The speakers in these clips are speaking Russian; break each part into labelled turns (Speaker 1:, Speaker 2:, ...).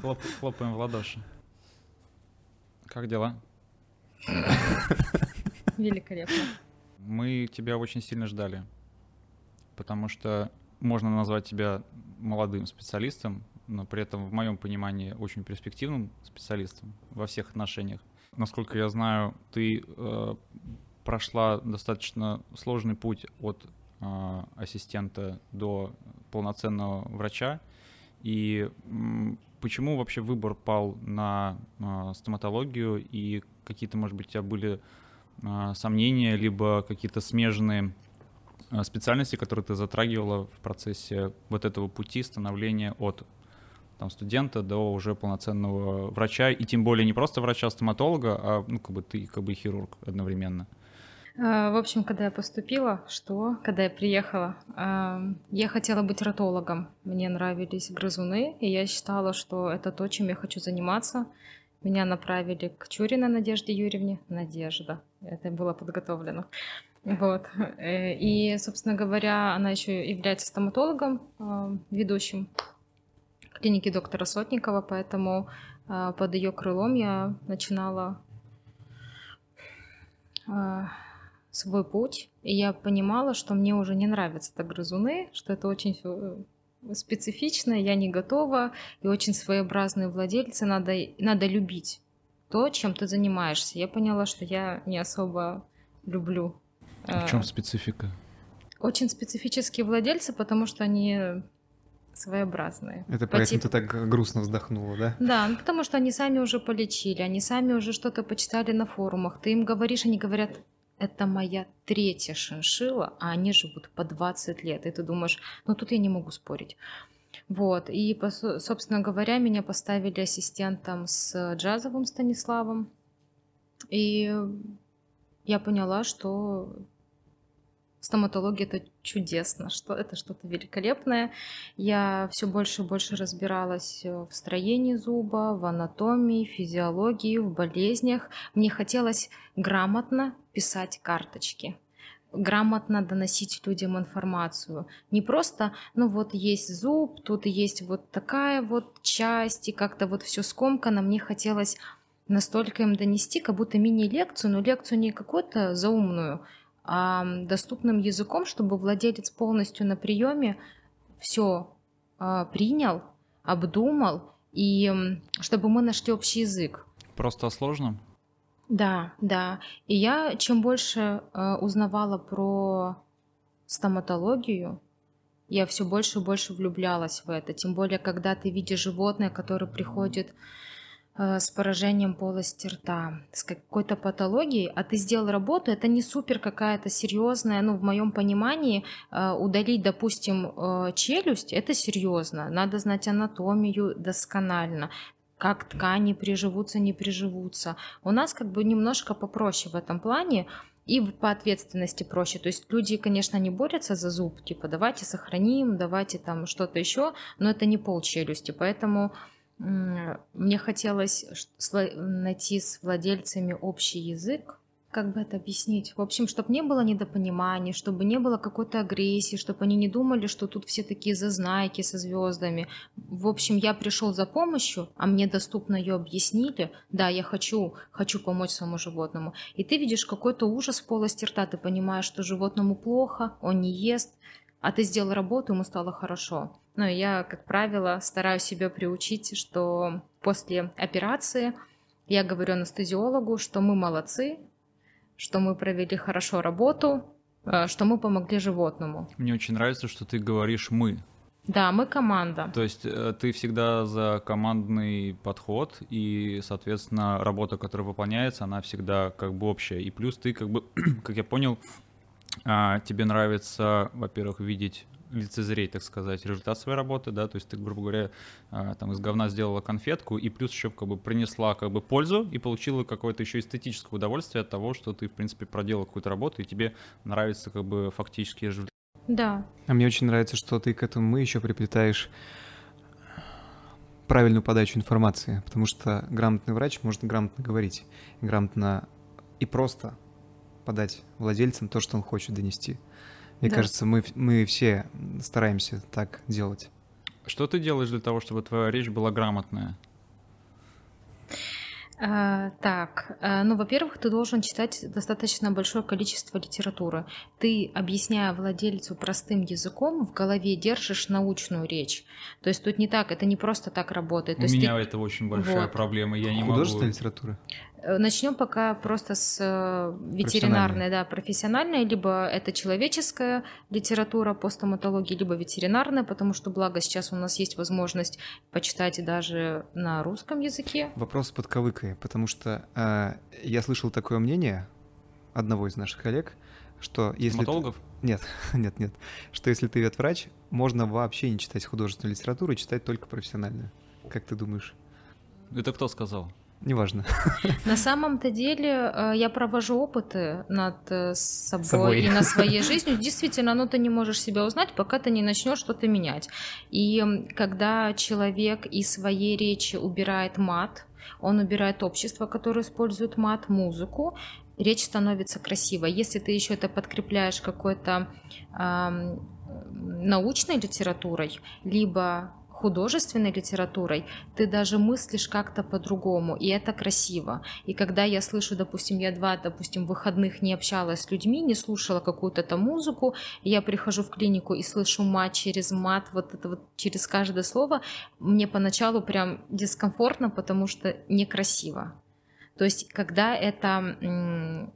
Speaker 1: Хлоп, хлопаем в ладоши. Как дела?
Speaker 2: Великолепно.
Speaker 1: Мы тебя очень сильно ждали, потому что можно назвать тебя молодым специалистом, но при этом, в моем понимании, очень перспективным специалистом во всех отношениях. Насколько я знаю, ты э, прошла достаточно сложный путь от э, ассистента до полноценного врача. И почему вообще выбор пал на э, стоматологию и какие-то, может быть, у тебя были э, сомнения, либо какие-то смежные э, специальности, которые ты затрагивала в процессе вот этого пути становления от там, студента до уже полноценного врача, и тем более не просто врача-стоматолога, а ну, как бы ты как бы хирург одновременно.
Speaker 2: А, в общем, когда я поступила, что, когда я приехала, а, я хотела быть ротологом. Мне нравились грызуны, и я считала, что это то, чем я хочу заниматься. Меня направили к Чуриной Надежде Юрьевне. Надежда. Это было подготовлено. Вот. Э, и, собственно говоря, она еще является стоматологом, а, ведущим клиники доктора Сотникова, поэтому э, под ее крылом я начинала э, свой путь, и я понимала, что мне уже не нравятся так грызуны, что это очень все специфично, я не готова, и очень своеобразные владельцы, надо, надо любить то, чем ты занимаешься. Я поняла, что я не особо люблю.
Speaker 1: В чем специфика?
Speaker 2: Очень специфические владельцы, потому что они своеобразные.
Speaker 3: Это по поэтому типу... ты так грустно вздохнула, да?
Speaker 2: Да, ну, потому что они сами уже полечили, они сами уже что-то почитали на форумах. Ты им говоришь, они говорят, это моя третья шиншила, а они живут по 20 лет. И ты думаешь, ну тут я не могу спорить. Вот, и, собственно говоря, меня поставили ассистентом с джазовым Станиславом. И я поняла, что стоматология это чудесно, что это что-то великолепное. Я все больше и больше разбиралась в строении зуба, в анатомии, физиологии, в болезнях. Мне хотелось грамотно писать карточки грамотно доносить людям информацию. Не просто, ну вот есть зуб, тут есть вот такая вот часть, и как-то вот все скомкано. Мне хотелось настолько им донести, как будто мини-лекцию, но лекцию не какую-то заумную, доступным языком, чтобы владелец полностью на приеме все а, принял, обдумал, и чтобы мы нашли общий язык.
Speaker 1: Просто о сложном?
Speaker 2: Да, да. И я чем больше а, узнавала про стоматологию, я все больше и больше влюблялась в это. Тем более, когда ты видишь животное, которое приходит Э, с поражением полости рта, с какой-то патологией, а ты сделал работу, это не супер какая-то серьезная, ну, в моем понимании, э, удалить, допустим, э, челюсть, это серьезно, надо знать анатомию досконально, как ткани приживутся, не приживутся. У нас как бы немножко попроще в этом плане, и по ответственности проще. То есть люди, конечно, не борются за зуб, типа давайте сохраним, давайте там что-то еще, но это не пол челюсти, поэтому мне хотелось найти с владельцами общий язык, как бы это объяснить? В общем, чтобы не было недопонимания, чтобы не было какой-то агрессии, чтобы они не думали, что тут все такие зазнайки со звездами. В общем, я пришел за помощью, а мне доступно ее объяснили. Да, я хочу, хочу помочь своему животному. И ты видишь какой-то ужас в полости рта, ты понимаешь, что животному плохо, он не ест, а ты сделал работу, ему стало хорошо. Но я, как правило, стараюсь себя приучить, что после операции я говорю анестезиологу, что мы молодцы, что мы провели хорошо работу, э, что мы помогли животному.
Speaker 1: Мне очень нравится, что ты говоришь «мы».
Speaker 2: Да, мы команда.
Speaker 1: То есть э, ты всегда за командный подход, и, соответственно, работа, которая выполняется, она всегда как бы общая. И плюс ты, как бы, как я понял, а, тебе нравится, во-первых, видеть лицезреть, так сказать, результат своей работы, да, то есть ты, грубо говоря, а, там из говна сделала конфетку и плюс еще как бы принесла как бы пользу и получила какое-то еще эстетическое удовольствие от того, что ты, в принципе, проделала какую-то работу и тебе нравится как бы фактический результат.
Speaker 2: Да.
Speaker 3: А мне очень нравится, что ты к этому мы еще приплетаешь правильную подачу информации, потому что грамотный врач может грамотно говорить, грамотно и просто подать владельцам то, что он хочет донести. Мне да. кажется, мы, мы все стараемся так делать.
Speaker 1: Что ты делаешь для того, чтобы твоя речь была грамотная?
Speaker 2: А, так, а, ну, во-первых, ты должен читать достаточно большое количество литературы. Ты, объясняя владельцу простым языком, в голове держишь научную речь. То есть тут не так, это не просто так работает.
Speaker 1: У
Speaker 2: То есть
Speaker 1: меня
Speaker 2: ты-
Speaker 1: это очень большая
Speaker 2: Вот.
Speaker 1: проблема. Я не
Speaker 3: Художественная
Speaker 1: могу.
Speaker 3: литература?
Speaker 2: Начнем пока просто с э, ветеринарной, да, профессиональной, либо это человеческая литература по стоматологии, либо ветеринарная, потому что, благо, сейчас у нас есть возможность почитать даже на русском языке.
Speaker 3: Вопрос с подковыкой, потому что э, я слышал такое мнение одного из наших коллег, что если... ты-
Speaker 1: Стоматологов?
Speaker 3: Нет, нет, нет. Что если ты ветврач, можно вообще не читать художественную литературу и читать только профессиональную. Как ты думаешь?
Speaker 1: Это кто сказал?
Speaker 3: Неважно.
Speaker 2: На самом-то деле э, я провожу опыты над э, собой,
Speaker 3: Собой.
Speaker 2: и над своей жизнью. Действительно, ну ты не можешь себя узнать, пока ты не начнешь что-то менять. И когда человек из своей речи убирает мат, он убирает общество, которое использует мат, музыку, речь становится красивой. Если ты еще это подкрепляешь какой-то ам, научной литературой, либо художественной литературой, ты даже мыслишь как-то по-другому, и это красиво. И когда я слышу, допустим, я два, допустим, выходных не общалась с людьми, не слушала какую-то там музыку, я прихожу в клинику и слышу мат через мат, вот это вот через каждое слово, мне поначалу прям дискомфортно, потому что некрасиво. То есть, когда это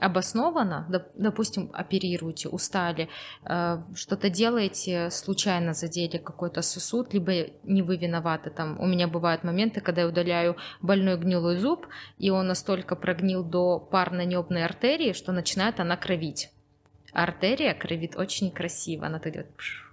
Speaker 2: обоснованно, доп- допустим, оперируете, устали, э, что-то делаете, случайно задели какой-то сосуд, либо не вы виноваты. Там у меня бывают моменты, когда я удаляю больной гнилой зуб, и он настолько прогнил до парно-небной артерии, что начинает она кровить. Артерия кровит очень красиво, она так делает пш.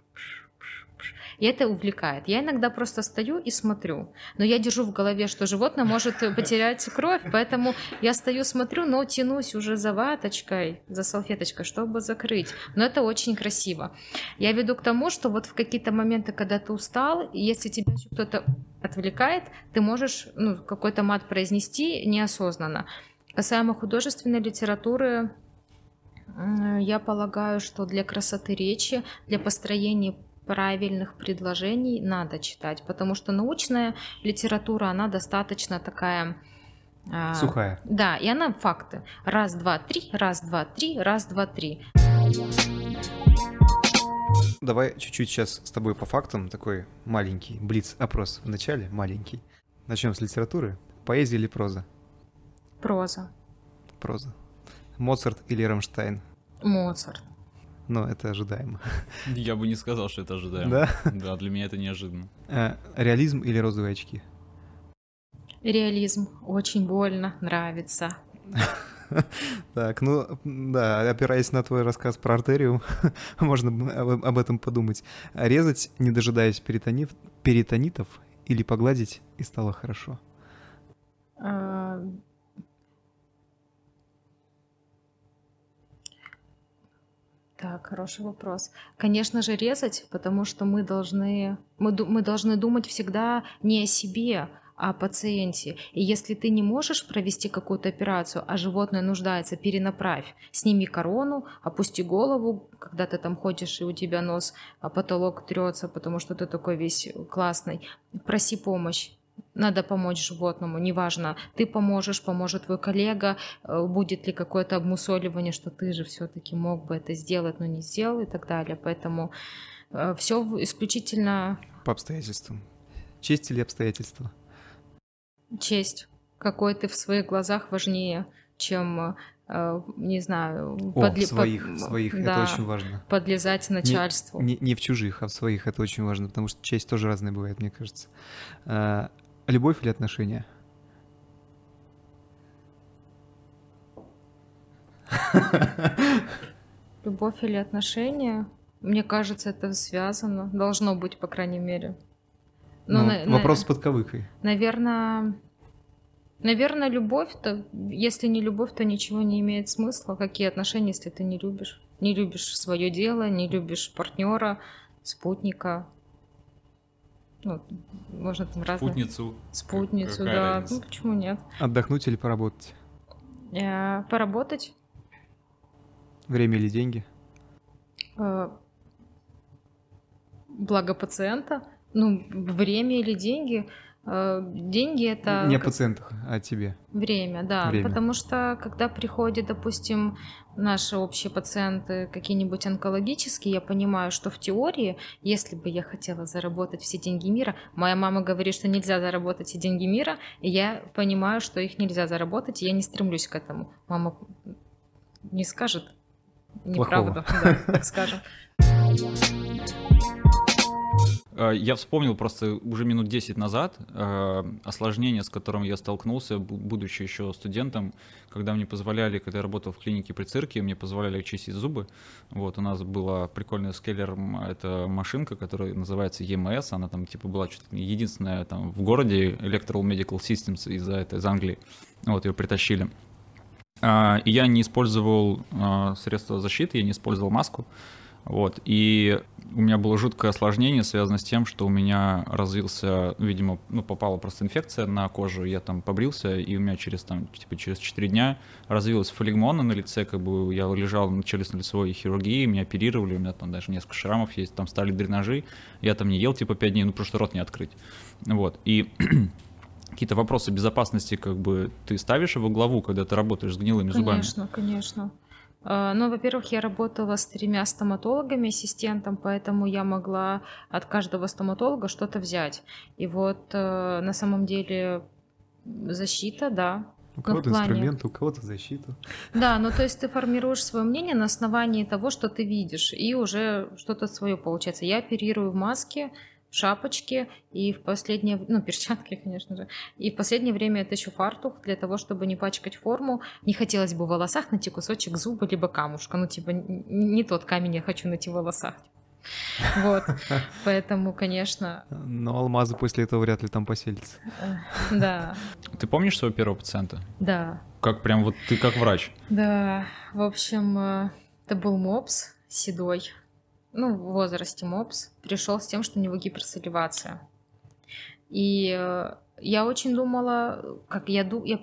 Speaker 2: И это увлекает. Я иногда просто стою и смотрю, но я держу в голове, что животное может потерять кровь, поэтому я стою, смотрю, но тянусь уже за ваточкой, за салфеточкой, чтобы закрыть. Но это очень красиво. Я веду к тому, что вот в какие-то моменты, когда ты устал, если тебя кто-то отвлекает, ты можешь ну, какой-то мат произнести неосознанно. Касаемо художественной литературы, я полагаю, что для красоты речи, для построения правильных предложений надо читать, потому что научная литература, она достаточно такая... а,
Speaker 3: Сухая.
Speaker 2: Да, и она факты. Раз, два, три, раз, два, три, раз, два, три.
Speaker 3: Давай чуть-чуть сейчас с тобой по фактам, такой маленький блиц-опрос в начале, маленький. Начнем с литературы. Поэзия или проза?
Speaker 2: Проза.
Speaker 3: Проза. Моцарт или Рамштайн?
Speaker 2: Моцарт.
Speaker 3: Ну, это ожидаемо.
Speaker 1: Я бы не сказал, что это ожидаемо.
Speaker 3: Да?
Speaker 1: Да, для меня это неожиданно.
Speaker 3: Э, Реализм или розовые очки?
Speaker 2: Реализм. Очень больно. Нравится.
Speaker 3: Так, ну, да, опираясь на твой рассказ про артерию, можно об, об этом подумать. Резать, не дожидаясь перитонит, перитонитов, или погладить, и стало хорошо?
Speaker 2: Так, хороший вопрос. Конечно же, резать, потому что мы должны, мы, мы должны думать всегда не о себе, а о пациенте. И если ты не можешь провести какую-то операцию, а животное нуждается, перенаправь. Сними корону, опусти голову, когда ты там ходишь, и у тебя нос, а потолок трется, потому что ты такой весь классный. Проси помощь. Надо помочь животному, неважно, ты поможешь, поможет твой коллега, э, будет ли какое-то обмусоливание, что ты же все-таки мог бы это сделать, но не сделал и так далее. Поэтому все исключительно
Speaker 3: По обстоятельствам. Честь или обстоятельства?
Speaker 2: честь. Какой ты в своих глазах важнее, чем, э, не знаю,
Speaker 3: О,
Speaker 2: подли-
Speaker 3: в своих,
Speaker 2: под-
Speaker 3: своих, это
Speaker 2: да,
Speaker 3: очень важно.
Speaker 2: подлезать начальству.
Speaker 3: Не, не в чужих, а в своих, это очень важно, потому что честь тоже разная бывает, мне кажется. Любовь или отношения?
Speaker 2: Любовь или отношения, мне кажется, это связано. Должно быть, по крайней мере.
Speaker 3: Ну,
Speaker 2: на- на-
Speaker 3: вопрос с подковыкой.
Speaker 2: Наверное, наверное, любовь, то если не любовь, то ничего не имеет смысла. Какие отношения, если ты не любишь? Не любишь свое дело, не любишь партнера, спутника. Ну, можно там разные...
Speaker 1: Спутницу.
Speaker 2: Спутницу,
Speaker 1: Какая
Speaker 2: да.
Speaker 1: разница?
Speaker 2: Ну, почему нет?
Speaker 3: Отдохнуть или поработать?
Speaker 2: Э, Поработать.
Speaker 3: Время или деньги?
Speaker 2: э, Благо пациента. Ну, время или деньги? Э, деньги это...
Speaker 3: Не о пациентах, а о тебе.
Speaker 2: Время, да.
Speaker 3: Время.
Speaker 2: Потому что когда приходят, допустим, наши общие пациенты какие-нибудь онкологические, я понимаю, что в теории, если бы я хотела заработать все деньги мира, моя мама говорит, что нельзя заработать все деньги мира, и я понимаю, что их нельзя заработать, и я не стремлюсь к этому. Мама не скажет неправду, да, так скажем.
Speaker 1: Э, я вспомнил просто уже минут 10 назад э, осложнение, с которым я столкнулся, будучи еще студентом, когда мне позволяли, когда я работал в клинике при цирке, мне позволяли чистить зубы. Вот, у нас была прикольная скеллер, это машинка, которая называется EMS, она там типа была чуть единственная там в городе Electoral Medical Systems из, это, из Англии. Вот, ее притащили. И я не использовал средства защиты, я не использовал маску. Вот. И у меня было жуткое осложнение, связанное с тем, что у меня развился, видимо, ну, попала просто инфекция на кожу, я там побрился, и у меня через, там, типа, через 4 дня развилась флегмона на лице, как бы я лежал на челюстно-лицевой хирургии, меня оперировали, у меня там даже несколько шрамов есть, там стали дренажи, я там не ел, типа, 5 дней, ну, просто рот не открыть. Вот. И какие-то вопросы безопасности как бы ты ставишь его главу, когда ты работаешь с гнилыми
Speaker 2: конечно,
Speaker 1: зубами?
Speaker 2: Конечно, конечно. Ну, во-первых, я работала с тремя стоматологами, ассистентом, поэтому я могла от каждого стоматолога что-то взять. И вот э, на самом деле защита, да.
Speaker 3: У кого-то плане... инструмент, у кого-то защита.
Speaker 2: Да, ну то есть ты формируешь свое мнение на основании того, что ты видишь, и уже что-то свое получается. Я оперирую в маске, шапочки и в последнее, ну, перчатки, конечно же. И в последнее время это еще фартух для того, чтобы не пачкать форму. Не хотелось бы в волосах найти кусочек зуба либо камушка. Ну, типа, не тот камень я хочу найти в волосах. Вот, поэтому, конечно...
Speaker 3: Но алмазы после этого вряд ли там поселятся.
Speaker 2: Да.
Speaker 1: Ты помнишь своего первого пациента?
Speaker 2: Да.
Speaker 1: Как прям вот ты как врач?
Speaker 2: Да, в общем, э, это был мопс седой, ну, в возрасте МОПС, пришел с тем, что у него гиперсаливация. И э, я очень думала, как я, ду... я,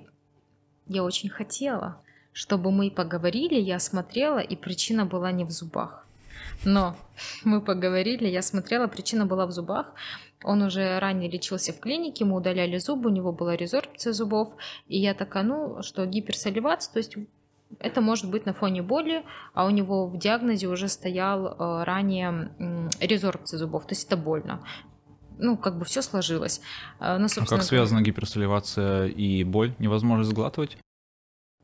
Speaker 2: я очень хотела, чтобы мы поговорили, я смотрела, и причина была не в зубах. Но мы поговорили, я смотрела, причина была в зубах. Он уже ранее лечился в клинике, мы удаляли зубы, у него была резорбция зубов. И я такая, ну, что гиперсаливация, то есть это может быть на фоне боли, а у него в диагнозе уже стоял э, ранее резорбция зубов, то есть это больно. Ну, как бы все сложилось.
Speaker 1: Э, ну, а как связана гиперсаливация и боль? Невозможно сглатывать?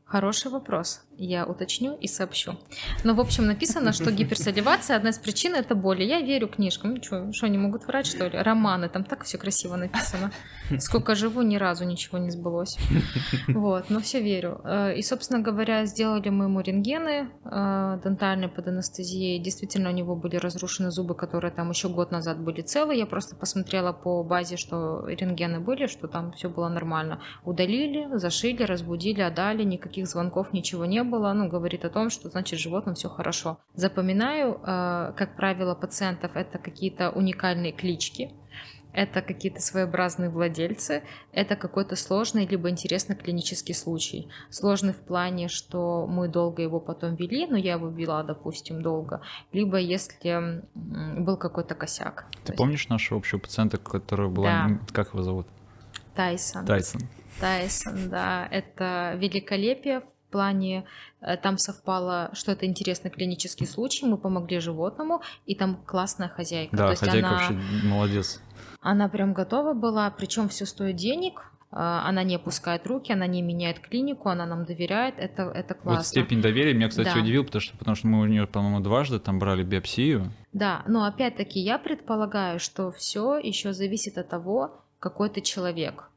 Speaker 2: Хороший вопрос. Я уточню и сообщу. Но, в общем, написано, что гиперсаливация одна из причин это боли. Я верю книжкам. Ну, что, что, они могут врать, что ли? Романы, там так все красиво написано. Сколько живу, ни разу ничего не сбылось. Вот, но все верю. Э, и, собственно говоря, сделали мы ему рентгены э, дентальные под анестезией. Действительно, у него были разрушены зубы, которые там еще год назад были целы. Я просто посмотрела по базе, что рентгены были, что там все было нормально. Удалили, зашили, разбудили, отдали, никаких звонков, ничего не было, ну, говорит о том, что, значит, животным все хорошо. Запоминаю, э, как правило, пациентов это какие-то уникальные клички, это какие-то своеобразные владельцы, это какой-то сложный либо интересный клинический случай. Сложный в плане, что мы долго его потом вели, но я его вела, допустим, долго, либо если был какой-то косяк.
Speaker 1: Ты помнишь есть... нашего общего пациента, который был, да. как его зовут?
Speaker 2: Тайсон.
Speaker 1: Тайсон.
Speaker 2: Тайсон, да, это великолепие плане э, там совпало, что это интересный клинический случай, мы помогли животному, и там классная хозяйка.
Speaker 1: Да, То хозяйка она, вообще молодец.
Speaker 2: Она прям готова была, причем все стоит денег, э, она не опускает руки, она не меняет клинику, она нам доверяет, это, это классно.
Speaker 1: Вот степень доверия меня, кстати, да. удивил, потому что, потому что мы у нее, по-моему, дважды там брали биопсию.
Speaker 2: Да, но опять-таки я предполагаю, что все еще зависит от того, какой ты человек.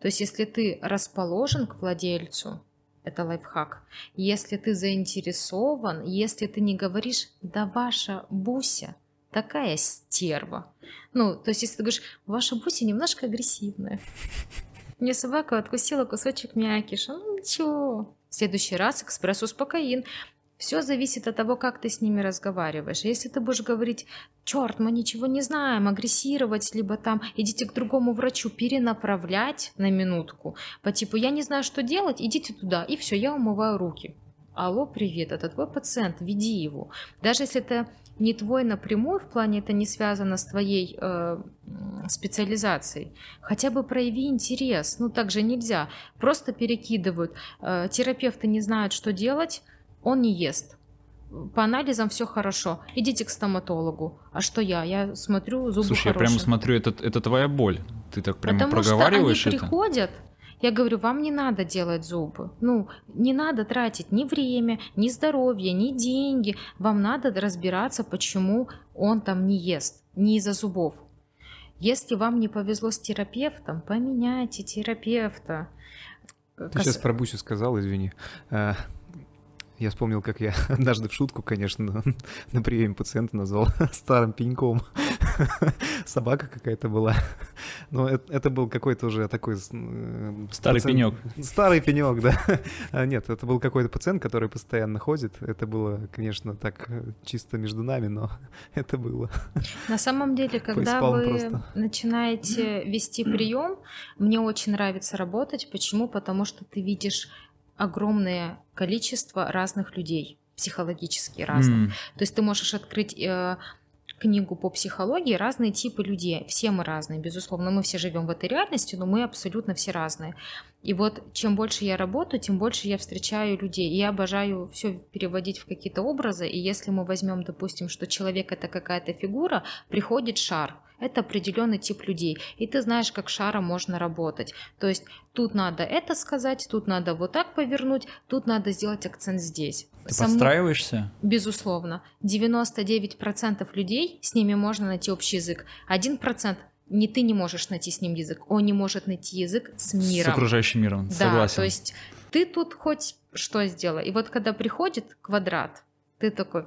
Speaker 2: То есть, если ты расположен к владельцу, это лайфхак. Если ты заинтересован, если ты не говоришь, да ваша Буся такая стерва. Ну, то есть если ты говоришь, ваша Буся немножко агрессивная. Мне собака откусила кусочек мякиша. Ну ничего. В следующий раз экспресс-успокоин. Все зависит от того, как ты с ними разговариваешь. Если ты будешь говорить, черт, мы ничего не знаем, агрессировать, либо там идите к другому врачу, перенаправлять на минутку, по типу, я не знаю, что делать, идите туда, и все, я умываю руки. алло, привет, это твой пациент, веди его. Даже если это не твой напрямую, в плане это не связано с твоей э, специализацией, хотя бы прояви интерес. Ну, так же нельзя. Просто перекидывают. Э, терапевты не знают, что делать, он не ест. По анализам все хорошо. Идите к стоматологу. А что я? Я смотрю, зубы
Speaker 1: Слушай,
Speaker 2: хорошие.
Speaker 1: я прямо смотрю, это, это твоя боль. Ты так прямо
Speaker 2: Потому
Speaker 1: проговариваешь
Speaker 2: что они
Speaker 1: это?
Speaker 2: приходят, я говорю, вам не надо делать зубы. Ну, не надо тратить ни время, ни здоровье, ни деньги. Вам надо разбираться, почему он там не ест, не из-за зубов. Если вам не повезло с терапевтом, поменяйте терапевта.
Speaker 3: Ты
Speaker 2: Кас-
Speaker 3: сейчас про Бусю сказал, извини. Я вспомнил, как я однажды в шутку, конечно, на приеме пациента назвал старым пеньком. Собака какая-то была. Но это, это был какой-то уже такой... э,
Speaker 1: Старый
Speaker 3: пациент-
Speaker 1: пенек.
Speaker 3: Старый пенек, да. А, Нет, это был какой-то пациент, который постоянно ходит. Это было, конечно, так э, чисто между нами, но это было.
Speaker 2: На самом деле, когда вы
Speaker 3: просто.
Speaker 2: начинаете вести прием, мне очень нравится работать. Почему? Потому что ты видишь огромное количество разных людей, психологически разных.
Speaker 1: М,
Speaker 2: То есть ты можешь открыть э, книгу по психологии, разные типы людей. Все мы разные, безусловно. Мы все живем в этой реальности, но мы абсолютно все разные. И вот чем больше я работаю, тем больше я встречаю людей. И я обожаю все переводить в какие-то образы. И если мы возьмем, допустим, что человек это какая-то фигура, приходит шар. Это определенный тип людей. И ты знаешь, как шаром можно работать. То есть тут надо это сказать, тут надо вот так повернуть, тут надо сделать акцент здесь.
Speaker 1: Ты
Speaker 2: Со мной-
Speaker 1: подстраиваешься?
Speaker 2: Безусловно. 99% людей, с ними можно найти общий язык. 1% не ты не можешь найти с ним язык, он не может найти язык с
Speaker 1: С
Speaker 2: миром.
Speaker 1: окружающим миром,
Speaker 2: Да,
Speaker 1: согласен.
Speaker 2: то есть ты тут хоть что сделай. И вот когда приходит квадрат, ты такой,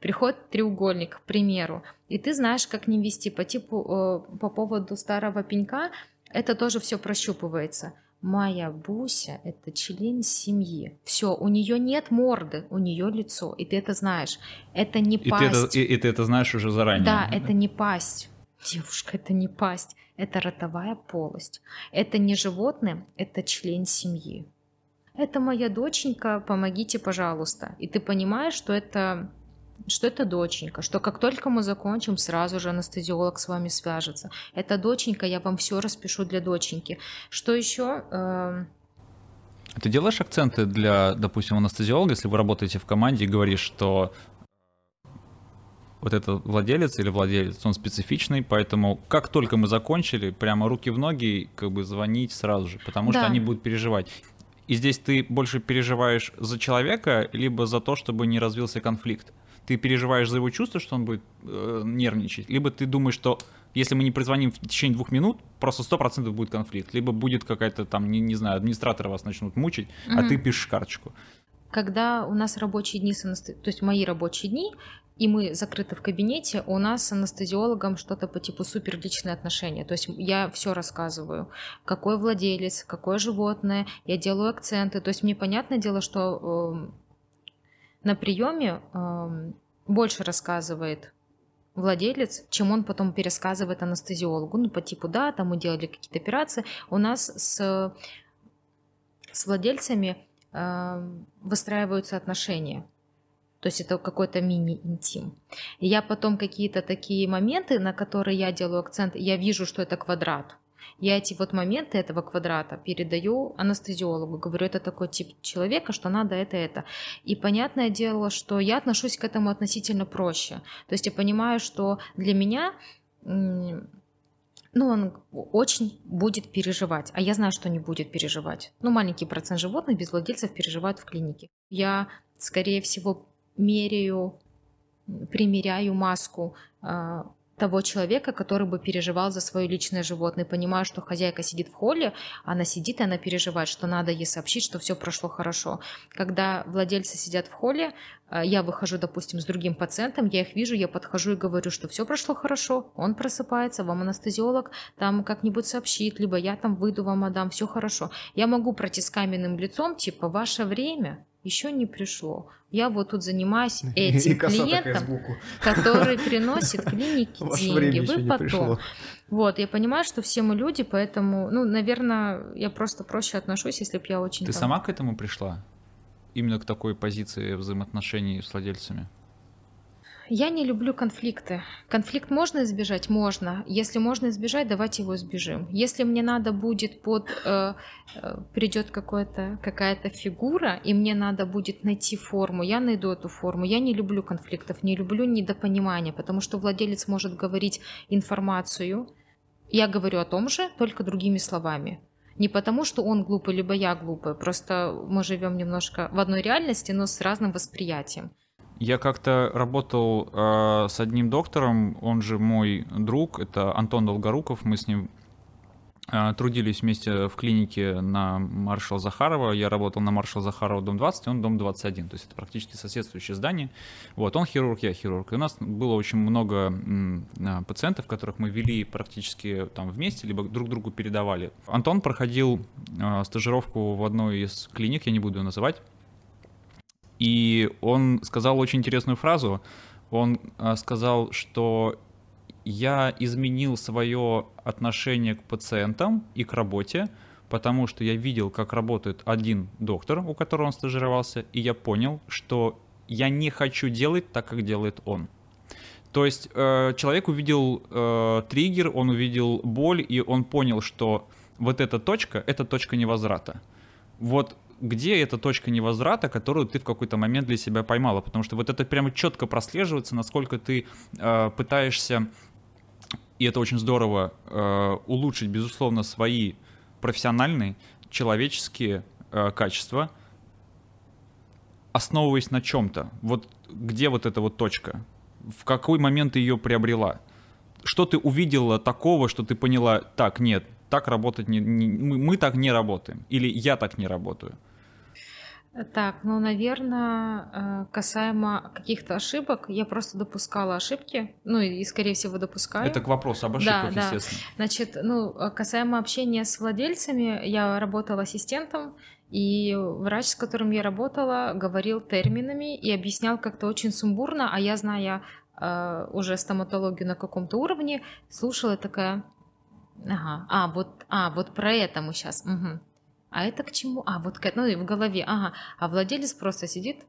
Speaker 2: приходит треугольник, к примеру, и ты знаешь, как не вести по типу, э, по поводу старого пенька, это тоже все прощупывается. Моя Буся – это член семьи. Все, у нее нет морды, у нее лицо, и ты это знаешь. Это не
Speaker 1: и, ты это,
Speaker 2: пасть.
Speaker 1: и, и ты это знаешь уже заранее.
Speaker 2: Да, это не пасть. Девушка, это не пасть, это ротовая полость. Это не животное, это член семьи. Это моя доченька, помогите, пожалуйста. И ты понимаешь, что это что это доченька, что как только мы закончим, сразу же анестезиолог с вами свяжется. Это доченька, я вам все распишу для доченьки. Что еще? Эм,
Speaker 1: Ты делаешь акценты для, допустим, анестезиолога, если вы работаете в команде и говоришь, что вот этот владелец или владелец, он специфичный, поэтому как только мы закончили, прямо руки в ноги, как бы звонить сразу же, потому что
Speaker 2: Да.
Speaker 1: они будут переживать. И здесь ты больше переживаешь за человека, либо за то, чтобы не развился конфликт. Ты переживаешь за его чувства, что он будет э, нервничать, либо ты думаешь, что если мы не прозвоним в течение двух минут, просто 100% будет конфликт. Либо будет какая-то там, не, не знаю, администраторы вас начнут мучить, а
Speaker 2: Мгм.
Speaker 1: ты пишешь карточку.
Speaker 2: Когда у нас рабочие дни, то есть мои рабочие дни, и мы закрыты в кабинете, у нас с анестезиологом что-то по типу супер личные отношения. То есть я все рассказываю. Какой владелец, какое животное, я делаю акценты. То есть мне понятное дело, что эм, на приеме больше рассказывает владелец, чем он потом пересказывает анестезиологу. Ну, по типу, да, там мы делали какие-то операции. У нас с, с владельцами э, выстраиваются отношения. То есть это какой-то мини-интим. Я потом какие-то такие моменты, на которые я делаю акцент, я вижу, что это квадрат. Я эти вот моменты этого квадрата передаю анестезиологу, говорю, это такой тип человека, что надо это, это. И понятное дело, что я отношусь к этому относительно проще. То есть я понимаю, что для меня ну, он очень будет переживать, а я знаю, что не будет переживать. Ну, маленький процент животных без владельцев переживают в клинике. Я, скорее всего, меряю, примеряю маску а, того человека, который бы переживал за свое личное животное. Понимаю, что хозяйка сидит в холле, она сидит и она переживает, что надо ей сообщить, что все прошло хорошо. Когда владельцы сидят в холле, а, я выхожу, допустим, с другим пациентом, я их вижу, я подхожу и говорю, что все прошло хорошо, он просыпается, вам анестезиолог там как-нибудь сообщит, либо я там выйду, вам отдам, все хорошо. Я могу пройти с каменным лицом, типа, ваше время еще не пришло. Я вот тут занимаюсь этим клиентом, который приносит клинике деньги. Вы потом. Вот, я понимаю, что все мы люди, поэтому, ну, наверное, я просто проще отношусь, если бы я очень
Speaker 1: Ты
Speaker 2: там-
Speaker 1: сама к этому пришла? именно к такой позиции взаимоотношений с владельцами?
Speaker 2: Я не люблю конфликты. Конфликт можно избежать? Можно. Если можно избежать, давайте его избежим. Если мне надо будет под... Э, э, придет какая-то фигура, и мне надо будет найти форму, я найду эту форму. Я не люблю конфликтов, не люблю недопонимания, потому что владелец может говорить информацию, я говорю о том же, только другими словами. Не потому, что он глупый, либо я глупая, просто мы живем немножко в одной реальности, но с разным восприятием.
Speaker 1: Я как-то работал э, с одним доктором, он же мой друг, это Антон Долгоруков, мы с ним э, трудились вместе в клинике на Маршала Захарова. Я работал на Маршала Захарова дом 20, он дом 21, то есть это практически соседствующее здание. Вот, он хирург, я хирург. И у нас было очень много э, пациентов, которых мы вели практически там вместе, либо друг другу передавали. Антон проходил э, стажировку в одной из клиник, я не буду ее называть, и он сказал очень интересную фразу. Он а, сказал, что я изменил свое отношение к пациентам и к работе, потому что я видел, как работает один доктор, у которого он стажировался, и я понял, что я не хочу делать так, как делает он. То есть э, человек увидел э, триггер, он увидел боль, и он понял, что вот эта точка — это точка невозврата. Вот где эта точка невозврата, которую ты в какой-то момент для себя поймала, потому что вот это прямо четко прослеживается, насколько ты э, пытаешься, и это очень здорово, э, улучшить, безусловно, свои профессиональные, человеческие э, качества, основываясь на чем-то. Вот где вот эта вот точка? В какой момент ты ее приобрела? Что ты увидела такого, что ты поняла, так, нет, так работать не, не мы, мы так не работаем, или я так не работаю.
Speaker 2: Так, ну, наверное, э, касаемо каких-то ошибок, я просто допускала ошибки, ну и, скорее всего, допускаю.
Speaker 1: Это к вопросу об ошибках,
Speaker 2: да,
Speaker 1: естественно.
Speaker 2: Да. Значит, ну, э, касаемо общения с владельцами, я работала ассистентом, и врач, с которым я работала, говорил терминами и объяснял как-то очень сумбурно, а я, зная э, уже стоматологию на каком-то уровне, слушала такая, ага, а, вот, а, вот про это мы сейчас, угу. А это к чему? А, вот к, ну и в голове, ага. А владелец просто сидит.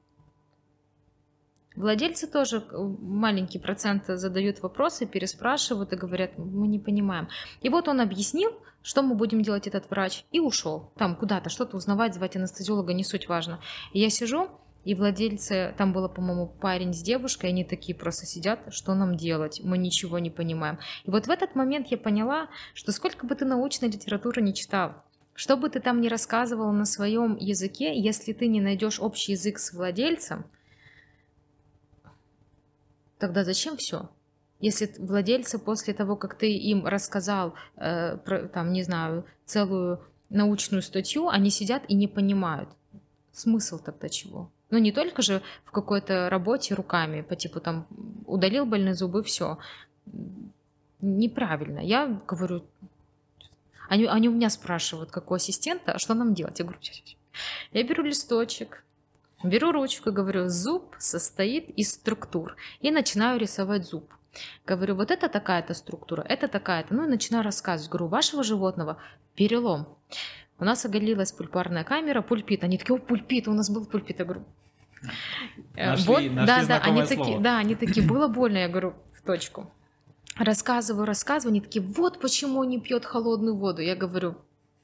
Speaker 2: Владельцы тоже э, маленький процент задают вопросы, переспрашивают и говорят, мы не понимаем. И вот он объяснил, что мы будем делать этот врач, и ушел. Там куда-то что-то узнавать, звать анестезиолога, не суть важно. И я сижу, и владельцы, там было, по-моему, парень с девушкой, они такие просто сидят, что нам делать, мы ничего не понимаем. И вот в этот момент я поняла, что сколько бы ты научной литературы не читал, что бы ты там ни рассказывал на своем языке, если ты не найдешь общий язык с владельцем, тогда зачем все? Если владельцы после того, как ты им рассказал, э, про, там, не знаю, целую научную статью, они сидят и не понимают, смысл тогда чего? Ну, не только же в какой-то работе руками, по типу там удалил больные зубы, все. Неправильно. Я говорю, они, они у меня спрашивают, как у ассистента, а что нам делать? Я говорю, сейчас. Я беру листочек, беру ручку и говорю, зуб состоит из структур. И начинаю рисовать зуб. Говорю, вот это такая-то структура, это такая-то. Ну и начинаю рассказывать. Говорю, у вашего животного перелом. У нас оголилась пульпарная камера, пульпит. Они такие, о, пульпит, у нас был пульпит. Я говорю,
Speaker 1: «Э, нашли, вот, нашли
Speaker 2: да, да, они слово. такие, да, они такие, было больно, я говорю, в точку рассказываю, рассказываю, они такие, вот почему он не пьет холодную воду. Я говорю,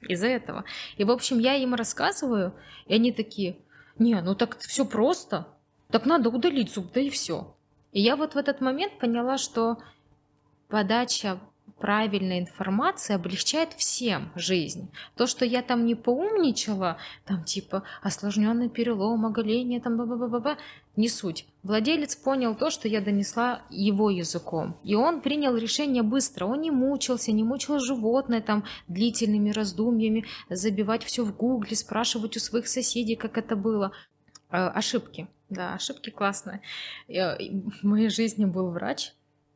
Speaker 2: из-за этого. И, в общем, я им рассказываю, и они такие, не, ну так все просто, так надо удалить зуб, да и все. И я вот в этот момент поняла, что подача правильная информация облегчает всем жизнь. То, что я там не поумничала, там типа осложненный перелом, оголение, там ба ба ба ба ба не суть. Владелец понял то, что я донесла его языком. И он принял решение быстро. Он не мучился, не мучил животное там длительными раздумьями, забивать все в гугле, спрашивать у своих соседей, как это было. Э, ошибки. Да, ошибки классные. В моей жизни был врач,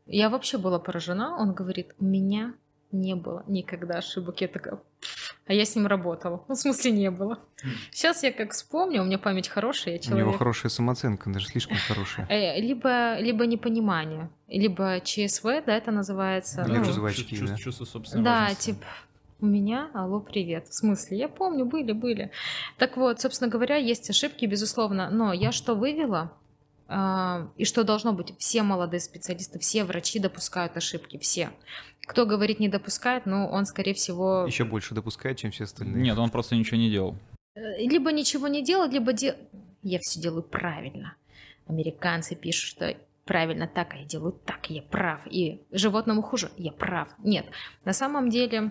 Speaker 2: я вообще была поражена. Он говорит, у меня не было никогда ошибок. Я такая, а я с ним работала. Ну, в смысле, не было. Сейчас я как вспомню, у меня память хорошая, я человек...
Speaker 3: У него хорошая самооценка, даже слишком хорошая.
Speaker 2: Э, либо, либо непонимание, либо ЧСВ, да, это называется.
Speaker 3: Или ну, жвачки, да.
Speaker 1: Чувство собственной
Speaker 2: Да, типа, У меня, алло, привет. В смысле? Я помню, были, были. Так вот, собственно говоря, есть ошибки, безусловно. Но я что вывела? А, и что должно быть? Все молодые специалисты, все врачи допускают ошибки, все. Кто говорит не допускает, ну, он, скорее всего...
Speaker 3: Еще больше допускает, чем все остальные.
Speaker 1: Нет, он просто ничего не делал.
Speaker 2: Э, либо ничего не делает, либо де... я все делаю правильно. Американцы пишут, что правильно так, а я делаю так, я прав. И животному хуже, я прав. Нет, на самом деле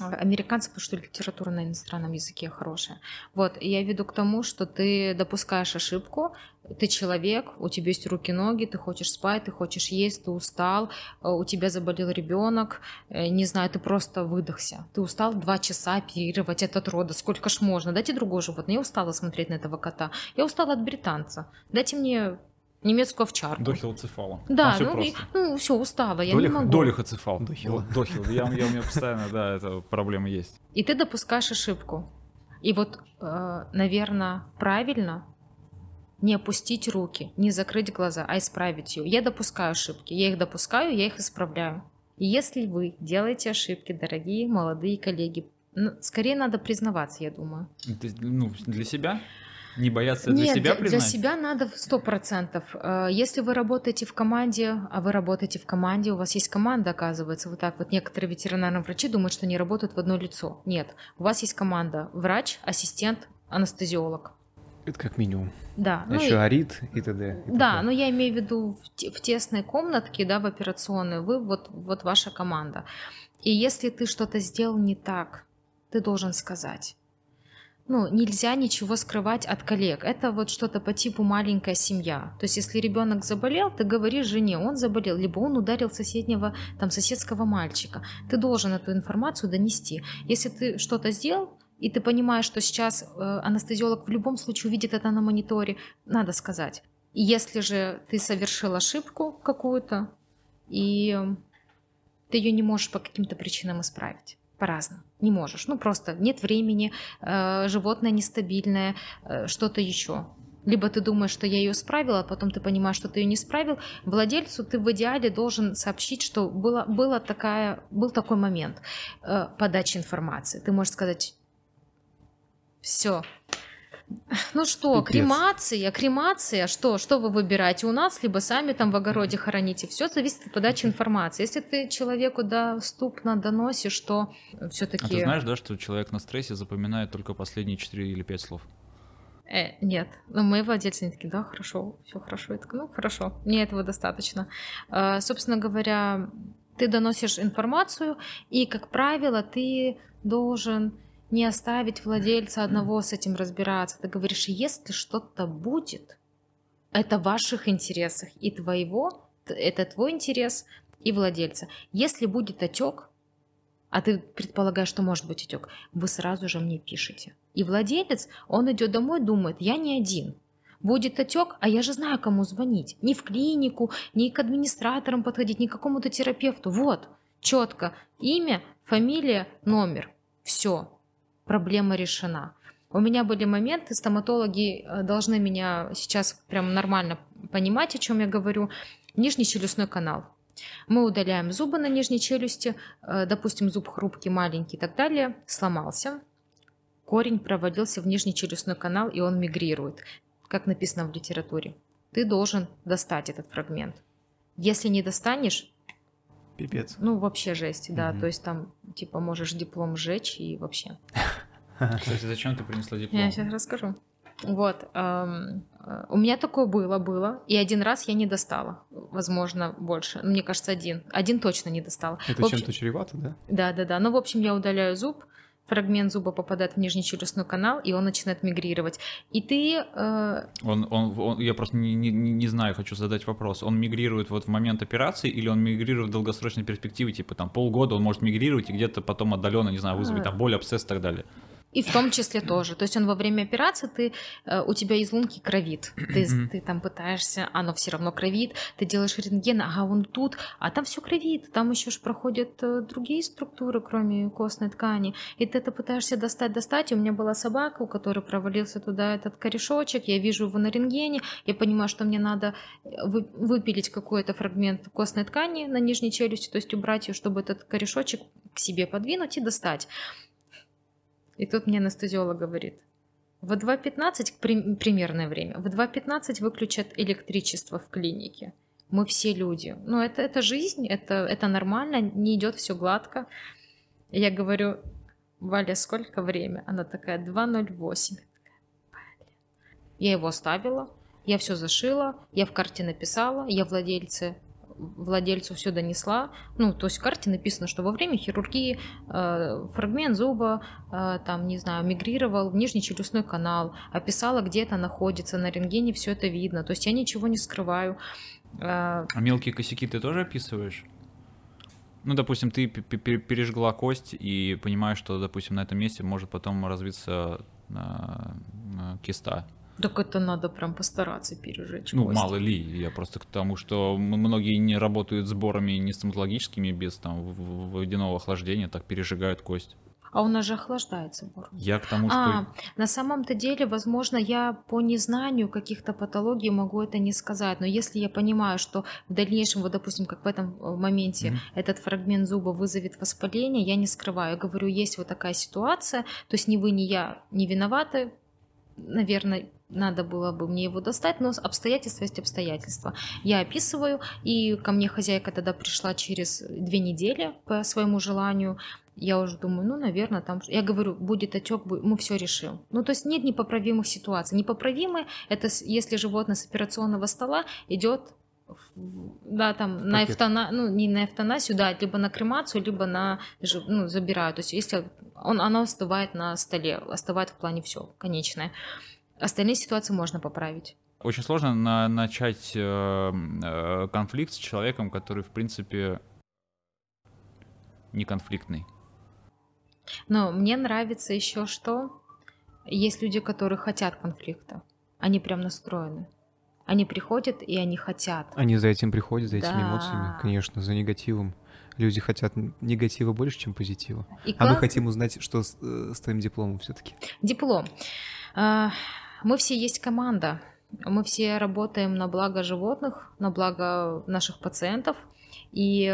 Speaker 2: американцы, потому что литература на иностранном языке хорошая. Вот, я веду к тому, что ты допускаешь ошибку, ты человек, у тебя есть руки-ноги, ты хочешь спать, ты хочешь есть, ты устал, э, у тебя заболел ребенок, э, не знаю, ты просто выдохся. Ты устал два часа оперировать этот рода, сколько ж можно, дайте другое животное. Я устала смотреть на этого кота, я устала от британца, дайте мне немецкую овчарку.
Speaker 1: Дохилоцефала.
Speaker 2: Да, все ну, и, ну все, устала, я
Speaker 1: Долих,
Speaker 2: не могу.
Speaker 1: Долихоцефал. Дохил. Дохил. Я, я, у меня постоянно, да, эта проблема есть.
Speaker 2: И ты допускаешь ошибку. И вот, э, наверное, правильно не опустить руки, не закрыть глаза, а исправить ее. Я допускаю ошибки, я их допускаю, я их исправляю. И если вы делаете ошибки, дорогие молодые коллеги, ну, скорее надо признаваться, я думаю.
Speaker 1: Ну, для себя? Не бояться для Нет, себя признать?
Speaker 2: для себя надо сто процентов. Э, если вы работаете в команде, а вы работаете в команде, у вас есть команда, оказывается, вот так вот некоторые ветеринарные врачи думают, что они работают в одно лицо. Нет, у вас есть команда врач, ассистент, анестезиолог.
Speaker 3: Это как минимум.
Speaker 2: Да.
Speaker 3: А ну еще и... арит и т.д.
Speaker 2: И да, но я имею в виду в, в тесной комнатке, да, в операционной, вы вот, вот ваша команда. И если ты что-то сделал не так, ты должен сказать ну, нельзя ничего скрывать от коллег. Это вот что-то по типу маленькая семья. То есть, если ребенок заболел, ты говоришь жене, он заболел, либо он ударил соседнего, там, соседского мальчика. Ты должен эту информацию донести. Если ты что-то сделал, и ты понимаешь, что сейчас э, анестезиолог в любом случае увидит это на мониторе, надо сказать. И если же ты совершил ошибку какую-то, и ты ее не можешь по каким-то причинам исправить, по-разному. Не можешь. Ну просто нет времени, э, животное нестабильное, э, что-то еще. Либо ты думаешь, что я ее справила, а потом ты понимаешь, что ты ее не справил. Владельцу ты в идеале должен сообщить, что было, было такая, был такой момент э, подачи информации. Ты можешь сказать, все, ну что, Пипец. кремация, кремация, что, что вы выбираете у нас, либо сами там в огороде хороните. Все зависит от подачи информации. Если ты человеку доступно доносишь, что все-таки... А
Speaker 1: ты знаешь, да, что человек на стрессе запоминает только последние 4 или 5 слов?
Speaker 2: Э, нет, но мои владельцы они такие, да, хорошо, все хорошо. Я такая, ну хорошо, мне этого достаточно. Э, собственно говоря, ты доносишь информацию, и, как правило, ты должен не оставить владельца одного с этим разбираться. Ты говоришь, если что-то будет, это в ваших интересах и твоего, это твой интерес и владельца. Если будет отек, а ты предполагаешь, что может быть отек, вы сразу же мне пишете. И владелец, он идет домой, думает, я не один. Будет отек, а я же знаю, кому звонить. Не в клинику, не к администраторам подходить, не к какому-то терапевту. Вот, четко, имя, фамилия, номер. Все, проблема решена. У меня были моменты, стоматологи э, должны меня сейчас прям нормально понимать, о чем я говорю. Нижний челюстной канал. Мы удаляем зубы на нижней челюсти, э, допустим, зуб хрупкий, маленький и так далее, сломался. Корень проводился в нижний челюстной канал, и он мигрирует, как написано в литературе. Ты должен достать этот фрагмент. Если не достанешь,
Speaker 3: Пипец.
Speaker 2: Ну, вообще жесть, да. Угу. То есть там, типа, можешь диплом сжечь и вообще.
Speaker 1: Кстати, зачем ты принесла диплом?
Speaker 2: Я сейчас расскажу. Вот. Эм, э, у меня такое было, было. И один раз я не достала. Возможно, больше. Мне кажется, один. Один точно не достала.
Speaker 3: Это общем... чем-то чревато, да?
Speaker 2: Да, да, да. Ну, в общем, я удаляю зуб фрагмент зуба попадает в нижний челюстной канал, и он начинает мигрировать. И ты... Э...
Speaker 1: Он, он, он, я просто не, не, не знаю, хочу задать вопрос. Он мигрирует вот в момент операции или он мигрирует в долгосрочной перспективе, типа там полгода он может мигрировать и где-то потом отдаленно, не знаю, вызвать а... там боль, абсцесс и так далее?
Speaker 2: И в том числе тоже. То есть он во время операции, ты, э, у тебя из лунки кровит. Ты, ты там пытаешься, оно все равно кровит. Ты делаешь рентген, ага, он тут, а там все кровит. Там еще ж проходят э, другие структуры, кроме костной ткани. И ты это пытаешься достать, достать. И у меня была собака, у которой провалился туда этот корешочек. Я вижу его на рентгене. Я понимаю, что мне надо э, выпилить какой-то фрагмент костной ткани на нижней челюсти, то есть убрать ее, чтобы этот корешочек к себе подвинуть и достать. И тут мне анестезиолог говорит, в 2.15, примерное время, в 2.15 выключат электричество в клинике. Мы все люди. Ну, это, это жизнь, это, это нормально, не идет все гладко. Я говорю, Валя, сколько время? Она такая, 2.08. Я его оставила, я все зашила, я в карте написала, я владельце владельцу все донесла. Ну, то есть в карте написано, что во время хирургии э, фрагмент зуба, э, там, не знаю, мигрировал в нижний челюстной канал, описала, где это находится, на рентгене все это видно. То есть я ничего не скрываю.
Speaker 1: Э, а мелкие косяки ты тоже описываешь? Ну, допустим, ты пережгла кость и понимаешь, что, допустим, на этом месте может потом развиться киста.
Speaker 2: Так это надо прям постараться пережечь.
Speaker 1: Ну, кость. мало ли, я просто к тому, что многие не работают сборами не стоматологическими без там водяного охлаждения, так пережигают кость.
Speaker 2: А у нас же охлаждается бор.
Speaker 1: Я к тому, что... А,
Speaker 2: на самом-то деле, возможно, я по незнанию каких-то патологий могу это не сказать, но если я понимаю, что в дальнейшем, вот, допустим, как в этом э, моменте mm-hmm. этот фрагмент зуба вызовет воспаление, я не скрываю. Я говорю, есть вот такая ситуация, то есть ни вы, ни я не виноваты, наверное, надо было бы мне его достать, но обстоятельства есть обстоятельства. Я описываю, и ко мне хозяйка тогда пришла через две недели по своему желанию. Я уже думаю, ну, наверное, там... Я говорю, будет отек, мы все решим. Ну, то есть нет непоправимых ситуаций. Непоправимые — это если животное с операционного стола идет да, там на эвтана, ну не на эвтанасию, да, либо на кремацию, либо на ну, забирают. То есть если он, оно остывает на столе, остывает в плане все, конечное. Остальные ситуации можно поправить.
Speaker 1: Очень сложно на, начать э, э, конфликт с человеком, который, в принципе, не конфликтный.
Speaker 2: Но мне нравится еще что. Есть люди, которые хотят конфликта. Они прям настроены. Они приходят и они хотят.
Speaker 3: Они за этим приходят, за этими да. эмоциями, конечно, за негативом. Люди хотят негатива больше, чем позитива. И а мы хотим узнать, что с, э, с твоим дипломом все-таки.
Speaker 2: Диплом. А, мы все есть команда. Мы все работаем на благо животных, на благо наших пациентов. И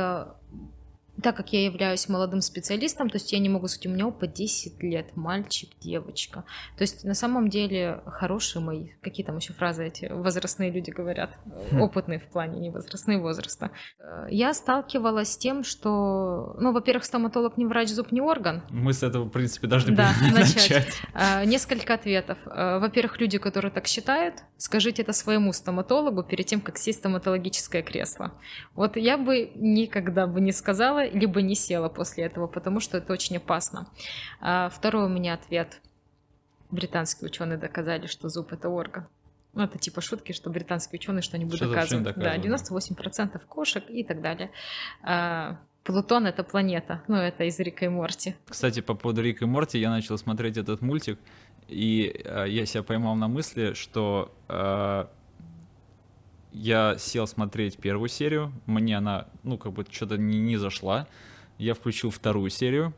Speaker 2: так как я являюсь молодым специалистом, то есть я не могу сказать, у меня опыт 10 лет, мальчик, девочка. То есть на самом деле хорошие мои, какие там еще фразы эти возрастные люди говорят, хм. опытные в плане не возрастные возраста. Э, я сталкивалась с тем, что, ну, во-первых, стоматолог не врач, зуб не орган.
Speaker 1: Мы с этого, в принципе, должны да, начать. начать.
Speaker 2: Э, несколько ответов. Э, во-первых, люди, которые так считают, скажите это своему стоматологу перед тем, как сесть в стоматологическое кресло. Вот я бы никогда бы не сказала, либо не села после этого, потому что это очень опасно. А второй у меня ответ. Британские ученые доказали, что зуб это орган. Ну, это типа шутки, что британские ученые что-нибудь что доказывают. Да, 98% кошек и так далее. А, Плутон — это планета. Ну, это из Рика и Морти.
Speaker 1: Кстати, по поводу Рика и Морти, я начал смотреть этот мультик, и э, я себя поймал на мысли, что э, я сел смотреть первую серию, мне она, ну, как бы что-то не, не зашла. Я включил вторую серию,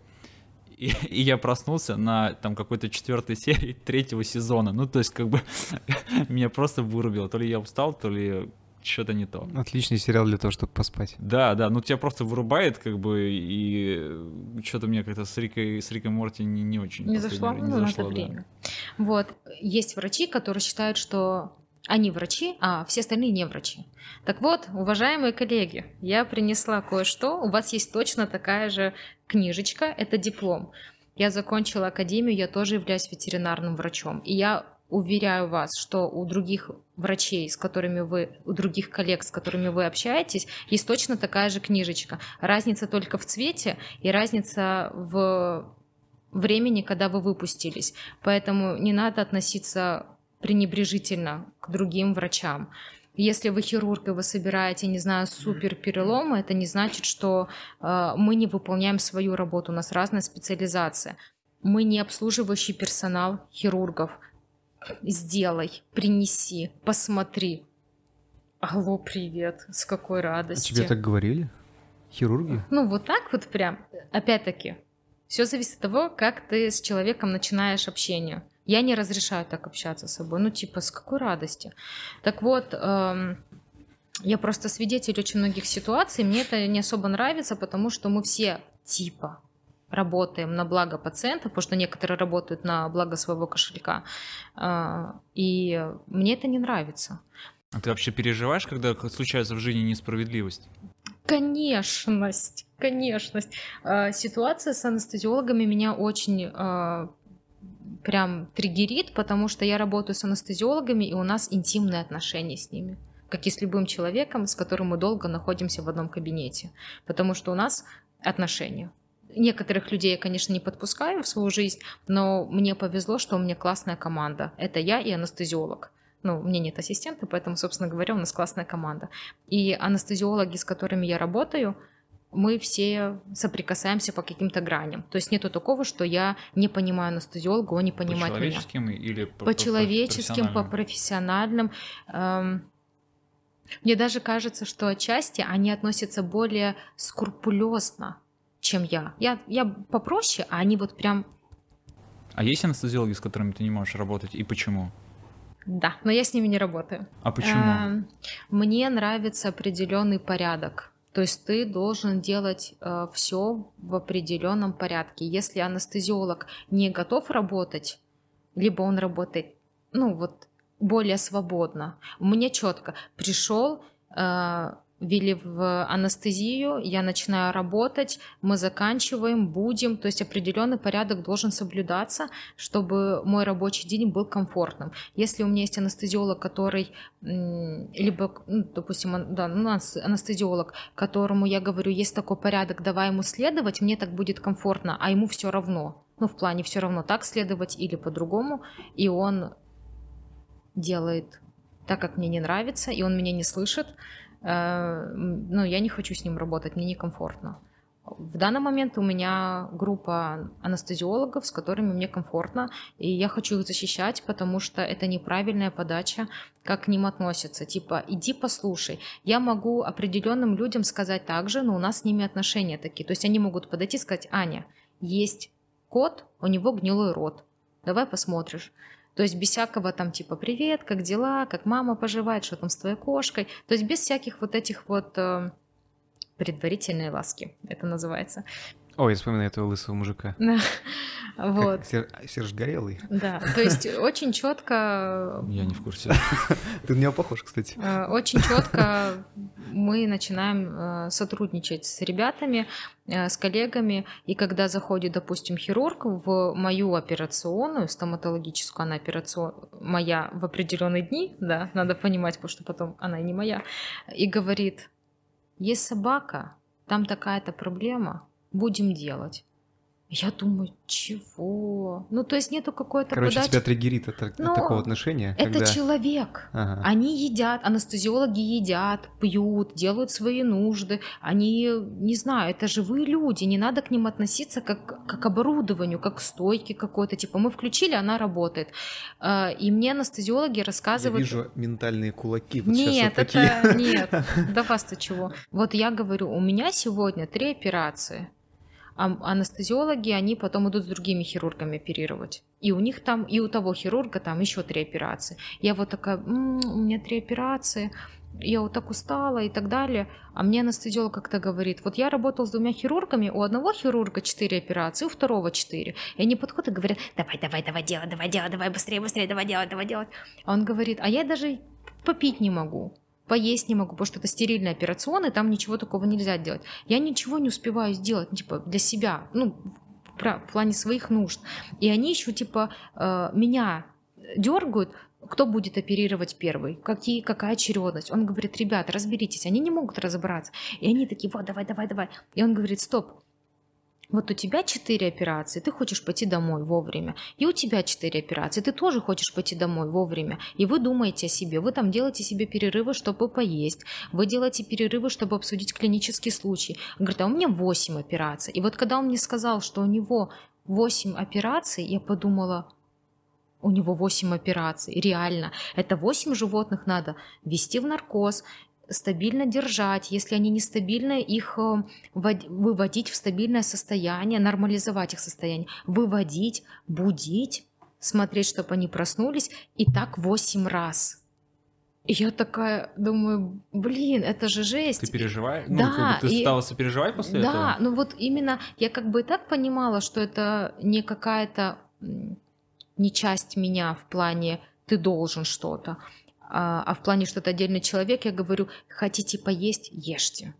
Speaker 1: и, и я проснулся на там какой-то четвертой серии третьего сезона. Ну, то есть, как бы меня просто вырубило. То ли я устал, то ли что-то не то.
Speaker 3: Отличный сериал для того, чтобы поспать.
Speaker 1: Да, да, ну тебя просто вырубает, как бы, и что-то мне как-то с Рикой, с Рикой Морти не, не очень.
Speaker 2: Не зашло, не ну, зашло, да. время. Вот, есть врачи, которые считают, что они врачи, а все остальные не врачи. Так вот, уважаемые коллеги, я принесла кое-что. У вас есть точно такая же книжечка, это диплом. Я закончила академию, я тоже являюсь ветеринарным врачом. И я уверяю вас, что у других врачей, с которыми вы, у других коллег, с которыми вы общаетесь, есть точно такая же книжечка. Разница только в цвете и разница в времени, когда вы выпустились. Поэтому не надо относиться пренебрежительно к другим врачам. Если вы хирург и вы собираете, не знаю, супер переломы, это не значит, что э, мы не выполняем свою работу. У нас разная специализация. Мы не обслуживающий персонал хирургов. Сделай, принеси, посмотри. Алло, привет, с какой
Speaker 3: А
Speaker 2: радостью.
Speaker 3: тебе так говорили? Хирурги?
Speaker 2: Ну, вот так вот прям. Опять-таки, все зависит от того, как ты с человеком начинаешь общение. Я не разрешаю так общаться с собой. Ну, типа, с какой радости? Так вот, эм, я просто свидетель очень многих ситуаций. Мне это не особо нравится, потому что мы все типа работаем на благо пациента, потому что некоторые работают на благо своего кошелька. Э, И мне это не нравится.
Speaker 1: А ты вообще переживаешь, когда случается в жизни несправедливость?
Speaker 2: Конечность, конечность. Э, Ситуация с анестезиологами меня очень э, прям триггерит, потому что я работаю с анестезиологами, и у нас интимные отношения с ними. Как и с любым человеком, с которым мы долго находимся в одном кабинете. Потому что у нас отношения. Некоторых людей я, конечно, не подпускаю в свою жизнь, но мне повезло, что у меня классная команда. Это я и анестезиолог. Ну, у меня нет ассистента, поэтому, собственно говоря, у нас классная команда. И анестезиологи, с которыми я работаю, мы все соприкасаемся по каким-то граням. То есть нету такого, что я не понимаю анестезиолога, он не
Speaker 1: По
Speaker 2: понимает меня.
Speaker 1: человеческим или по,
Speaker 2: По человеческим, по профессиональным. Эм, Мне даже кажется, что отчасти они относятся более скрупулезно, чем я. Я, я попроще, а они вот прям
Speaker 1: А есть анестезиологи, с которыми ты не можешь работать, и почему?
Speaker 2: да, но я с ними не работаю.
Speaker 1: А почему?
Speaker 2: Эм, Мне нравится определенный порядок. То есть ты должен делать все в определенном порядке. Если анестезиолог не готов работать, либо он работает, ну вот более свободно. Мне четко пришел, э, ввели в анестезию, я начинаю работать, мы заканчиваем, будем, то есть определенный порядок должен соблюдаться, чтобы мой рабочий день был комфортным. Если у меня есть анестезиолог, который либо, ну, допустим, да, ну, анестезиолог, которому я говорю, есть такой порядок, давай ему следовать, мне так будет комфортно, а ему все равно. Ну, в плане все равно так следовать или по-другому, и он делает так, как мне не нравится, и он меня не слышит, ну, я не хочу с ним работать, мне некомфортно. В данный момент у меня группа анестезиологов, с которыми мне комфортно, и я хочу их защищать, потому что это неправильная подача, как к ним относятся. Типа, иди послушай. Я могу определенным людям сказать так же, но у нас с ними отношения такие. То есть они могут подойти и сказать, Аня, есть кот, у него гнилой рот. Давай посмотришь. То есть без всякого там типа «Привет, как дела? Как мама поживает? Что там с твоей кошкой?» То есть без всяких вот этих вот э, предварительной ласки, это называется.
Speaker 3: Ой, я вспоминаю этого лысого мужика.
Speaker 2: Вот,
Speaker 3: Сер- Серж Горелый.
Speaker 2: да. То есть очень четко
Speaker 1: Я не в курсе.
Speaker 3: Ты на него похож, кстати.
Speaker 2: Э, Очень четко мы начинаем э, сотрудничать с ребятами, э, с коллегами, и когда заходит, допустим, хирург в мою операционную, стоматологическую, она операцион... моя в определенные дни, да, надо понимать, потому что потом она и не моя, и говорит, есть собака, там такая-то проблема, будем делать. Я думаю, чего? Ну, то есть нету какой-то
Speaker 3: Короче,
Speaker 2: подачи.
Speaker 3: тебя триггерит от, от
Speaker 2: Ну,
Speaker 3: такого отношения,
Speaker 2: Это
Speaker 3: когда...
Speaker 2: человек.
Speaker 3: Ага.
Speaker 2: Они едят, анестезиологи едят, пьют, делают свои нужды. Они, не знаю, это живые люди, не надо к ним относиться как, как к оборудованию, как к стойке какой-то. Типа мы включили, она работает. А, И мне анестезиологи
Speaker 3: Я
Speaker 2: рассказывают...
Speaker 3: вижу ментальные кулаки вот
Speaker 2: Нет,
Speaker 3: вот такие.
Speaker 2: это нет. Да вас ты чего? Вот я говорю, у меня сегодня три операции. А анестезиологи, они потом идут с другими хирургами оперировать. И у них там, и у того хирурга там еще три операции. Я вот такая, «М, у меня три операции, я вот так устала и так далее. А мне анестезиолог как-то говорит, вот я работал с двумя хирургами, у одного хирурга четыре операции, у второго четыре. И они подходят и говорят, давай, давай, давай делать, давай делать, давай быстрее, быстрее, давай делать, давай делать. А он говорит, а я даже попить не могу, поесть не могу, потому что это стерильный операционный, там ничего такого нельзя делать. Я ничего не успеваю сделать, ну, типа, для себя, ну, в плане своих нужд. И они еще, типа, э, меня дергают, кто будет оперировать первый, какие, какая очередность. Он говорит, ребята, разберитесь, они не могут разобраться. И они такие, вот, давай, давай, давай. И он говорит, стоп, вот у тебя четыре операции, ты хочешь пойти домой вовремя, и у тебя четыре операции, ты тоже хочешь пойти домой вовремя, и вы думаете о себе, вы там делаете себе перерывы, чтобы поесть, вы делаете перерывы, чтобы обсудить клинический случай. Он говорит, а у меня 8 операций. И вот когда он мне сказал, что у него 8 операций, я подумала, у него 8 операций, реально. Это 8 животных надо ввести в наркоз, стабильно держать. Если они нестабильны, их э, выводить в стабильное состояние, нормализовать их состояние, выводить, будить, смотреть, чтобы они проснулись, и так 8 раз. И я такая думаю, блин, это же жесть.
Speaker 1: Ты переживаешь? Ну,
Speaker 2: Да,
Speaker 1: как бы ты
Speaker 2: и-
Speaker 1: стала сопереживать после
Speaker 2: да,
Speaker 1: этого?
Speaker 2: ну вот именно я как бы и так понимала, что это не какая-то не часть меня в плане ты должен что-то, а, а в плане что-то отдельный человек, я говорю, хотите поесть, ешьте.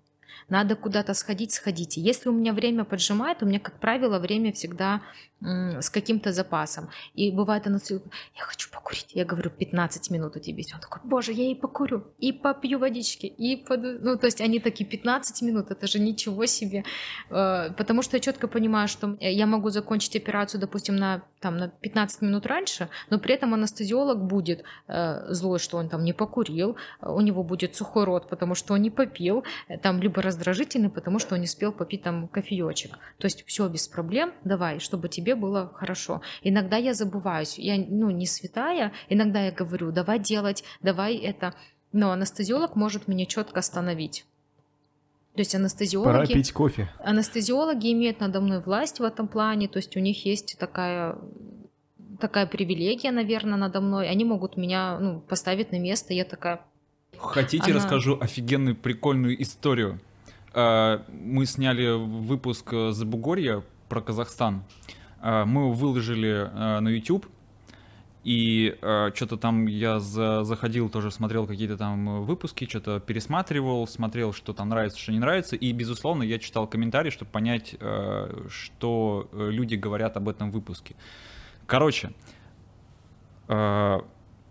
Speaker 2: Надо куда-то сходить, сходите. Если у меня время поджимает, у меня, как правило, время всегда с каким-то запасом. И бывает она я хочу покурить. Я говорю, 15 минут у тебя есть. Он такой, боже, я и покурю, и попью водички, и поду... Ну, то есть они такие, 15 минут, это же ничего себе. Э, Потому что я четко понимаю, что я могу закончить операцию, допустим, на, там, на 15 минут раньше, но при этом анестезиолог будет э, злой, что он там не покурил, э, у него будет сухой рот, потому что он не попил, э, там либо раздражительный, потому что он не успел попить там кофеечек. То есть все без проблем, давай, чтобы тебе было хорошо. Иногда я забываюсь, я ну, не святая, иногда я говорю, давай делать, давай это. Но анестезиолог может меня четко остановить. То есть
Speaker 3: Пора
Speaker 2: анестезиологи,
Speaker 3: пить кофе.
Speaker 2: анестезиологи имеют надо мной власть в этом плане, то есть у них есть такая такая привилегия, наверное, надо мной. Они могут меня ну, поставить на место. Я такая,
Speaker 1: Хотите,
Speaker 2: Она-
Speaker 1: расскажу офигенную прикольную историю. А, Мы сняли выпуск э, Забугорья про Казахстан. А, Мы его выложили э, на YouTube. И что-то там я за- заходил, тоже смотрел какие-то там э, выпуски, что-то пересматривал, смотрел, что там нравится, что не нравится. И, безусловно, я читал комментарии, чтобы понять, э, что э, люди говорят об этом выпуске. Короче, э,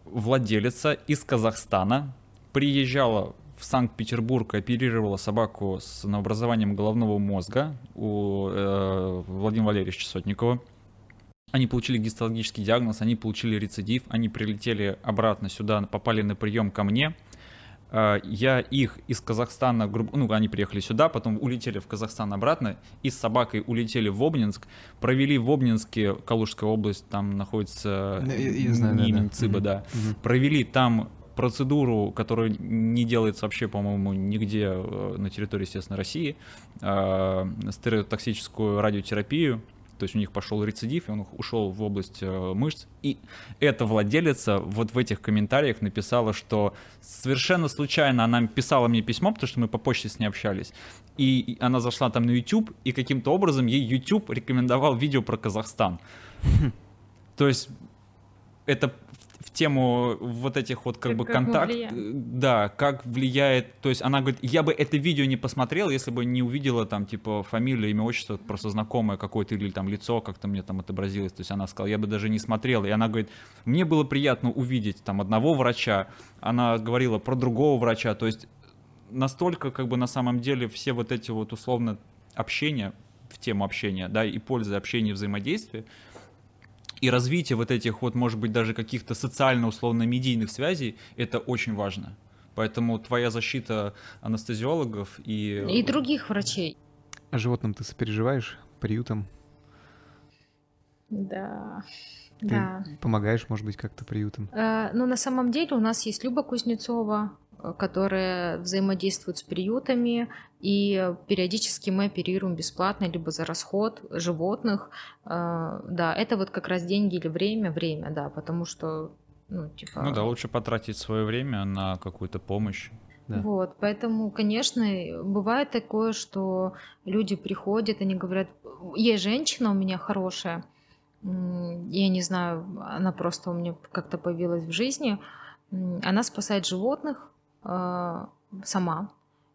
Speaker 1: владелица из Казахстана приезжала в Санкт-Петербург, оперировала собаку с новообразованием головного мозга у э, Владимира Валерьевича Сотникова. Они получили гистологический диагноз, они получили рецидив, они прилетели обратно сюда, попали на прием ко мне. Э, Я их из Казахстана, ну, они приехали сюда, потом улетели в Казахстан обратно, и с собакой улетели в Обнинск, провели в Обнинске, Калужская область, там находится
Speaker 3: я- знаю, да,
Speaker 1: не
Speaker 3: да.
Speaker 1: Цыба,
Speaker 3: Мгм.
Speaker 1: да.
Speaker 3: Мгм.
Speaker 1: Провели там процедуру, которая не делается вообще, по-моему, нигде э, на территории, естественно, России, э, стереотоксическую радиотерапию, то есть у них пошел рецидив, и он ушел в область э, мышц. И эта владелица вот в этих комментариях написала, что совершенно случайно она писала мне письмо, потому что мы по почте с ней общались, и и она зашла там на YouTube, и каким-то образом ей YouTube рекомендовал видео про Казахстан. То есть это в, тему вот этих вот как,
Speaker 2: Как-
Speaker 1: бы
Speaker 2: как
Speaker 1: контакт, да, как влияет, то есть она говорит, я бы это видео не посмотрел, если бы не увидела там типа фамилию, имя, отчество, просто знакомое какое-то или там лицо как-то мне там отобразилось, то есть она сказала, я бы даже не смотрел, и она говорит, мне было приятно увидеть там одного врача, она говорила про другого врача, то есть настолько как бы на самом деле все вот эти вот условно общения в тему общения, да, и пользы общения и взаимодействия, и развитие вот этих вот, может быть, даже каких-то социально-условно-медийных связей, это очень важно. Поэтому твоя защита анестезиологов и...
Speaker 2: и других врачей.
Speaker 3: А животным ты сопереживаешь? Приютам?
Speaker 2: Да,
Speaker 3: Ты
Speaker 2: да.
Speaker 3: помогаешь, может быть, как-то приютам?
Speaker 2: Э, Ну, на самом деле у нас есть Люба Кузнецова, которая взаимодействует с приютами, и периодически мы оперируем бесплатно, либо за расход животных. Э, Да, это вот как раз деньги или время, время, да, потому что, ну, типа...
Speaker 1: Ну да, лучше потратить свое время на какую-то помощь.
Speaker 3: Да.
Speaker 2: Вот, поэтому, конечно, бывает такое, что люди приходят, они говорят, есть женщина у меня хорошая, я не знаю, она просто у меня как-то появилась в жизни, она спасает животных э, сама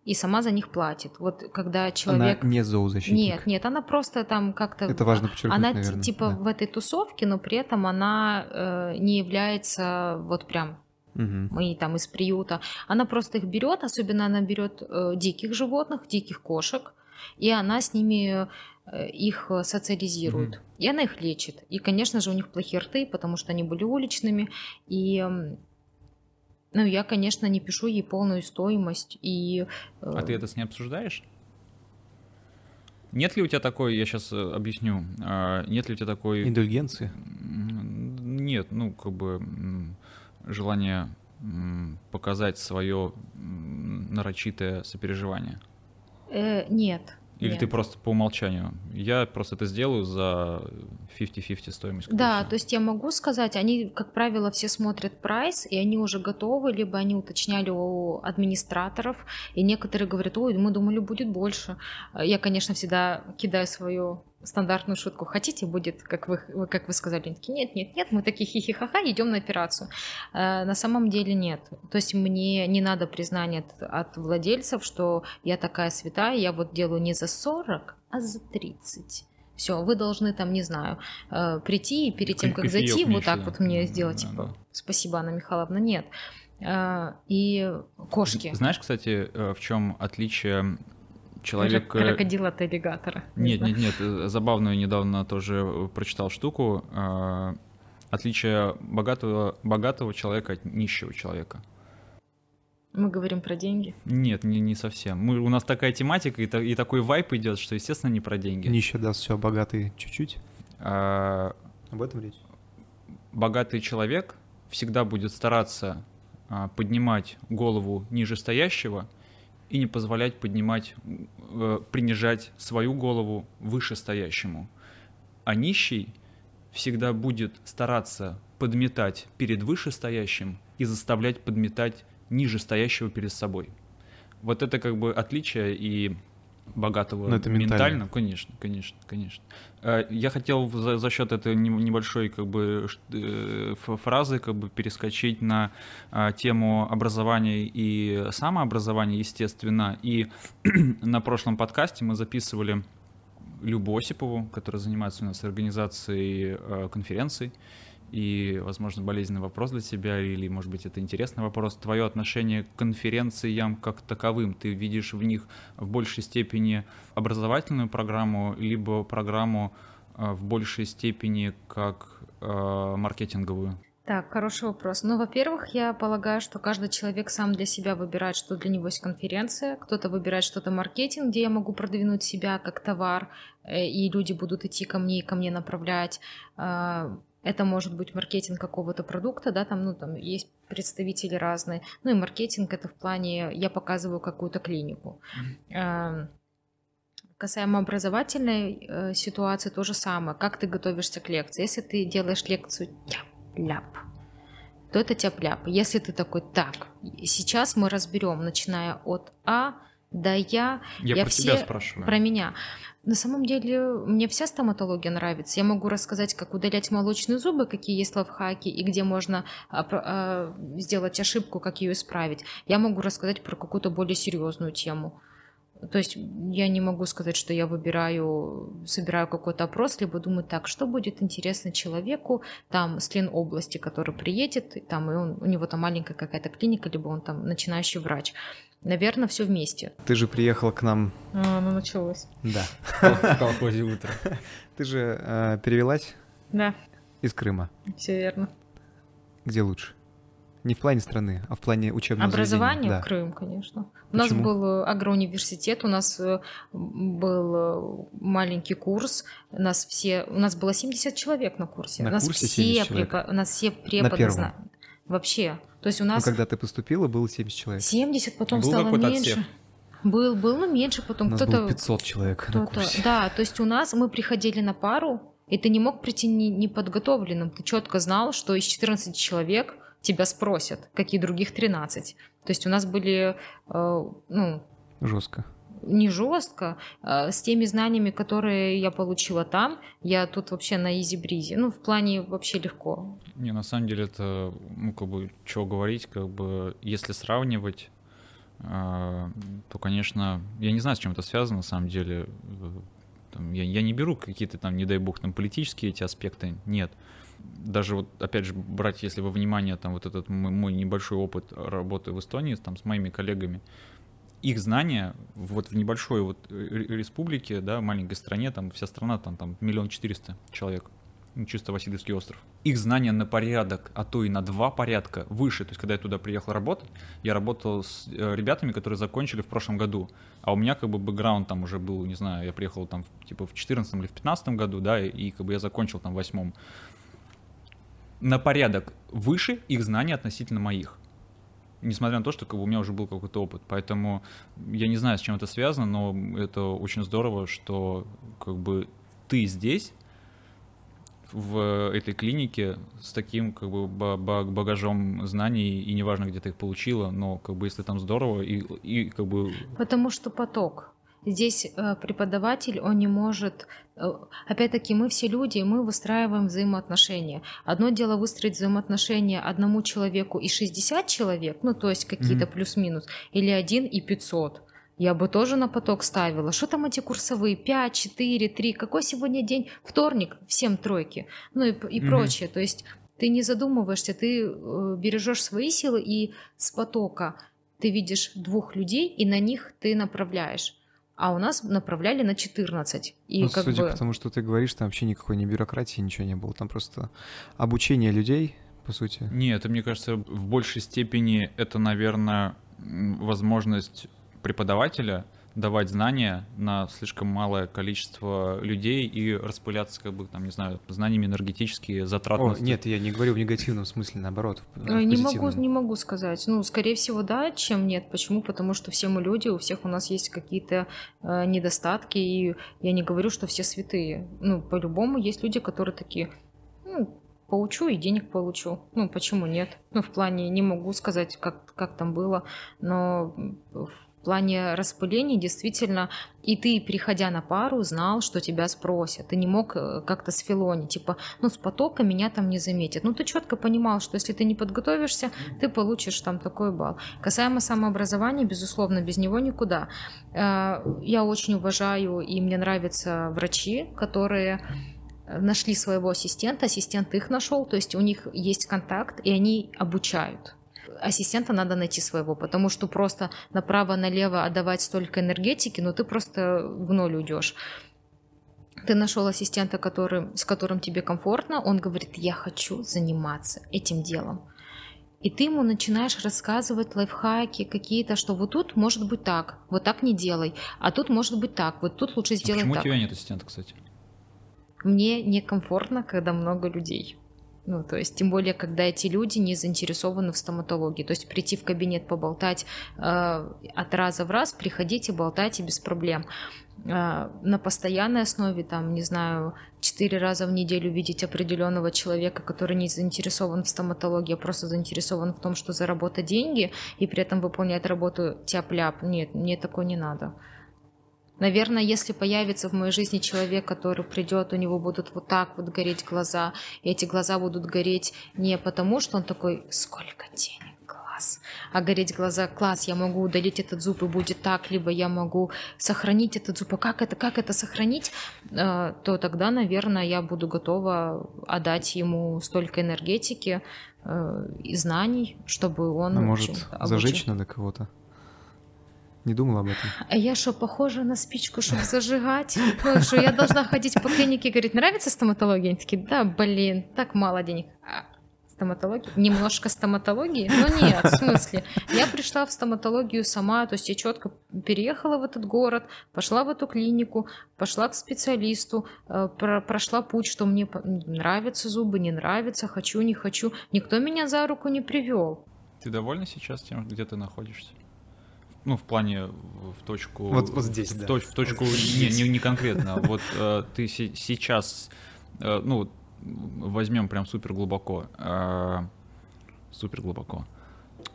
Speaker 2: и сама за них платит. Вот когда человек...
Speaker 3: Она не зоозащитник.
Speaker 2: Нет, нет, она просто там как-то...
Speaker 3: Это важно подчеркнуть,
Speaker 2: Она
Speaker 3: наверное.
Speaker 2: типа
Speaker 3: да.
Speaker 2: в этой тусовке, но при этом она э, не является вот прям
Speaker 3: Мгм.
Speaker 2: мы там из приюта. Она просто их берет, особенно она берет э, диких животных, диких кошек, и она с ними э, их э, социализирует. И она их лечит. И, конечно же, у них плохие рты, потому что они были уличными. И ну, я, конечно, не пишу ей полную стоимость. И, э,
Speaker 1: А ты это с ней обсуждаешь? Нет ли у тебя такой, я сейчас объясню, а, нет ли у тебя такой...
Speaker 3: Индульгенции?
Speaker 1: Нет, ну, как бы желание показать свое нарочитое сопереживание.
Speaker 2: Э, нет.
Speaker 1: Или
Speaker 2: нет.
Speaker 1: ты просто по умолчанию? Я просто это сделаю за 50-50 стоимость.
Speaker 2: Да,
Speaker 1: курса.
Speaker 2: то есть я могу сказать, они, как правило, все смотрят прайс, и они уже готовы, либо они уточняли у администраторов, и некоторые говорят, ой, мы думали, будет больше. Я, конечно, всегда кидаю свою стандартную шутку. Хотите, будет, как вы, как вы сказали, такие, нет, нет, нет, мы такие хихихаха, идем на операцию. Э, На самом деле нет. То есть мне не надо признания от, от владельцев, что я такая святая, я вот делаю не за 40, а за 30. Все, вы должны там, не знаю, э, прийти и перед тем, как зайти, вот так вот мне сделать,
Speaker 1: да,
Speaker 2: типа,
Speaker 1: да.
Speaker 2: спасибо, Анна Михайловна, нет. Э, И кошки.
Speaker 1: Знаешь, кстати, э, в чем отличие человека...
Speaker 2: Крокодил от аллигатора. Не
Speaker 1: Нет, нет, нет, э, забавную недавно тоже э, прочитал штуку. э, Отличие богатого, богатого человека от нищего человека.
Speaker 2: Мы говорим про деньги.
Speaker 1: Нет, не, не совсем. Мы, у нас такая тематика и, та- и такой вайп идет, что, естественно, не про деньги.
Speaker 3: Нищий даст все, богатый чуть-чуть.
Speaker 1: А,
Speaker 3: Об этом речь.
Speaker 1: богатый человек всегда будет стараться а, поднимать голову ниже стоящего и не позволять поднимать, э, принижать свою голову выше стоящему. А нищий всегда будет стараться подметать перед вышестоящим и заставлять подметать ниже стоящего перед собой. Вот это как бы отличие и богатого
Speaker 3: Но это ментально.
Speaker 1: ментально, конечно, конечно, конечно. Э, Я хотел за, за счет этой не- небольшой как бы э, фразы как бы перескочить на а, тему образования и самообразования, естественно. И на прошлом подкасте мы записывали Любу Осипову, которая занимается у нас организацией э, конференций. И, возможно, болезненный вопрос для тебя, или, может быть, это интересный вопрос. Твое отношение к конференциям как таковым, ты видишь в них в большей степени образовательную программу, либо программу э, в большей степени как э, маркетинговую?
Speaker 2: Так, хороший вопрос. Ну, во-первых, я полагаю, что каждый человек сам для себя выбирает, что для него есть конференция. Кто-то выбирает что-то маркетинг, где я могу продвинуть себя как товар, э, и люди будут идти ко мне и ко мне направлять. Это может быть маркетинг какого-то продукта, да, там, ну, там есть представители разные. Ну и маркетинг это в плане, я показываю какую-то клинику. А, Касаемо образовательной э, ситуации, то же самое. Как ты готовишься к лекции? Если ты делаешь лекцию тяп-ляп, то это тяп-ляп. Если ты такой, так, сейчас мы разберем, начиная от А до Я,
Speaker 1: Я,
Speaker 2: Я
Speaker 1: про тебя
Speaker 2: все
Speaker 1: спрашиваю.
Speaker 2: про меня. На самом деле, мне вся стоматология нравится. Я могу рассказать, как удалять молочные зубы, какие есть лайфхаки, и где можно а, а, сделать ошибку, как ее исправить. Я могу рассказать про какую-то более серьезную тему. То есть я не могу сказать, что я выбираю, собираю какой-то опрос, либо думаю, так, что будет интересно человеку, там, с области, который приедет, и там, и он, у него там маленькая какая-то клиника, либо он там начинающий врач. Наверное, все вместе.
Speaker 3: Ты же приехал к нам,
Speaker 2: А, ну началось.
Speaker 3: да.
Speaker 1: В колхозе утро.
Speaker 3: Ты же э, перевелась
Speaker 2: Да,
Speaker 3: из Крыма.
Speaker 2: все верно.
Speaker 3: Где лучше? Не в плане страны, а в плане учебного
Speaker 2: Образование
Speaker 3: заведения.
Speaker 2: Крым, конечно. У нас
Speaker 3: Почему?
Speaker 2: был э, агроуниверситет, у нас э, был э, маленький курс, у нас все, у нас было 70 человек на курсе.
Speaker 3: На
Speaker 2: у нас
Speaker 3: курсе
Speaker 2: все
Speaker 3: 70 человек?
Speaker 2: препо- у нас все преподы зна- Вообще. То есть у
Speaker 3: Да. Ну,
Speaker 2: нас
Speaker 3: когда ты поступила, было 70 человек.
Speaker 2: 70, потом
Speaker 1: Был
Speaker 2: стало меньше.
Speaker 1: отсев?
Speaker 2: Был, был, но меньше,
Speaker 3: У
Speaker 2: потом
Speaker 3: нас
Speaker 2: кто-то...
Speaker 3: было 500 человек на курсе.
Speaker 2: Да, то есть у нас мы приходили на пару, и ты не мог прийти не- неподготовленным. Ты четко знал, что из 14 человек тебя спросят, какие других 13. То есть у нас были, э, ну,
Speaker 3: Жестко.
Speaker 2: не жестко, а с теми знаниями, которые я получила там, я тут вообще на изи-бризе. Ну, в плане вообще легко.
Speaker 1: Не, на самом деле это, ну, как бы, что говорить, как бы, если сравнивать, а, то, конечно, я не знаю, с чем это связано, на самом деле. Э, Там, я, я не беру какие-то там, не дай бог, там, политические эти аспекты, нет. Даже вот, опять же, брать, если во внимание, там, вот этот мой, небольшой опыт работы в Эстонии, там, с моими коллегами, их знания вот в небольшой вот ре- республике, да, маленькой стране, там вся страна, там, там миллион четыреста человек ну, чисто Васильевский остров. Их знания на порядок, а то и на два порядка выше. То есть, когда я туда приехал работать, я работал с э, ребятами, которые закончили в прошлом году. А у меня как бы бэкграунд там уже был, не знаю, я приехал там типа в 14 или в 15 году, да, и как бы я закончил там в восьмом. На порядок выше их знания относительно моих несмотря на то, что как бы, у меня уже был какой-то опыт. Поэтому я не знаю, с чем это связано, но это очень здорово, что как бы ты здесь, в этой клинике с таким как бы багажом знаний, и неважно, где ты их получила, но как бы если там здорово, и, и как бы...
Speaker 2: Потому что поток. Здесь э, преподаватель, он не может... Э, опять-таки, мы все люди, мы выстраиваем взаимоотношения. Одно дело выстроить взаимоотношения одному человеку и 60 человек, ну, то есть какие-то mm-hmm. плюс-минус, или один и 500. Я бы тоже на поток ставила. Что там эти курсовые? 5, 4, 3. Какой сегодня день? Вторник, всем тройки. Ну и, и mm-hmm. прочее. То есть ты не задумываешься, ты э, бережешь свои силы и с потока ты видишь двух людей и на них ты направляешь а у нас направляли на 14.
Speaker 3: И ну, как судя бы... по тому, что ты говоришь, там вообще никакой ни бюрократии, ничего не было. Там просто обучение людей, по сути.
Speaker 1: Нет, это, мне кажется, в большей степени это, наверное, возможность преподавателя — давать знания на слишком малое количество людей и распыляться, как бы, там, не знаю, знаниями энергетические, затратности.
Speaker 3: О, нет, я не говорю в негативном смысле, наоборот.
Speaker 2: В не могу, не могу сказать. Ну, скорее всего, да, чем нет. Почему? Потому что все мы люди, у всех у нас есть какие-то э, недостатки, и я не говорю, что все святые. Ну, по-любому есть люди, которые такие, ну, поучу и денег получу. Ну, почему нет? Ну, в плане не могу сказать, как, как там было, но в плане распылений действительно и ты, приходя на пару, знал, что тебя спросят. Ты не мог э, как-то с филони, типа, ну, с потока меня там не заметят. Ну, ты четко понимал, что если ты не подготовишься, ты получишь там такой балл. Касаемо самообразования, безусловно, без него никуда. Э, я очень уважаю и мне нравятся врачи, которые нашли своего ассистента, ассистент их нашел, то есть у них есть контакт, и они обучают ассистента надо найти своего, потому что просто направо-налево отдавать столько энергетики, ну ты просто в ноль уйдешь. Ты нашел ассистента, который, с которым тебе комфортно, он говорит, я хочу заниматься этим делом. И ты ему начинаешь рассказывать лайфхаки какие-то, что вот тут может быть так, вот так не делай, а тут может быть так, вот тут лучше сделать
Speaker 1: а почему
Speaker 2: так.
Speaker 1: Почему у тебя нет ассистента, кстати?
Speaker 2: Мне некомфортно, когда много людей. Ну, то есть, тем более, когда эти люди не заинтересованы в стоматологии. То есть, прийти в кабинет поболтать э, от раза в раз, приходите, болтайте без проблем. Э, на постоянной основе, там, не знаю, четыре раза в неделю видеть определенного человека, который не заинтересован в стоматологии, а просто заинтересован в том, что заработать деньги и при этом выполнять работу тяп-ляп. Нет, мне такое не надо. Наверное, если появится в моей жизни человек, который придет, у него будут вот так вот гореть глаза, и эти глаза будут гореть не потому, что он такой, сколько денег, класс, а гореть глаза, класс, я могу удалить этот зуб и будет так, либо я могу сохранить этот зуб, а как это, как это сохранить, э, то тогда, наверное, я буду готова отдать ему столько энергетики э, и знаний, чтобы он...
Speaker 3: А может, зажечь надо кого-то? Не думала об этом.
Speaker 2: А я что, похожа на спичку, чтобы зажигать? Ну, что я должна ходить по клинике и говорить, нравится стоматология? Они такие, да, блин, так мало денег. А, стоматология? Немножко стоматологии? Ну нет, в смысле. Я пришла в стоматологию сама, то есть я четко переехала в этот город, пошла в эту клинику, пошла к специалисту, э, прошла путь, что мне нравятся зубы, не нравится, хочу, не хочу. Никто меня за руку не привел.
Speaker 1: Ты довольна сейчас тем, где ты находишься? Ну, в плане в точку...
Speaker 3: Вот, вот здесь,
Speaker 1: в,
Speaker 3: да.
Speaker 1: точ, в точку вот не, не, не конкретно. Вот э, ты си, сейчас, э, ну, возьмем прям супер глубоко. Э, супер глубоко.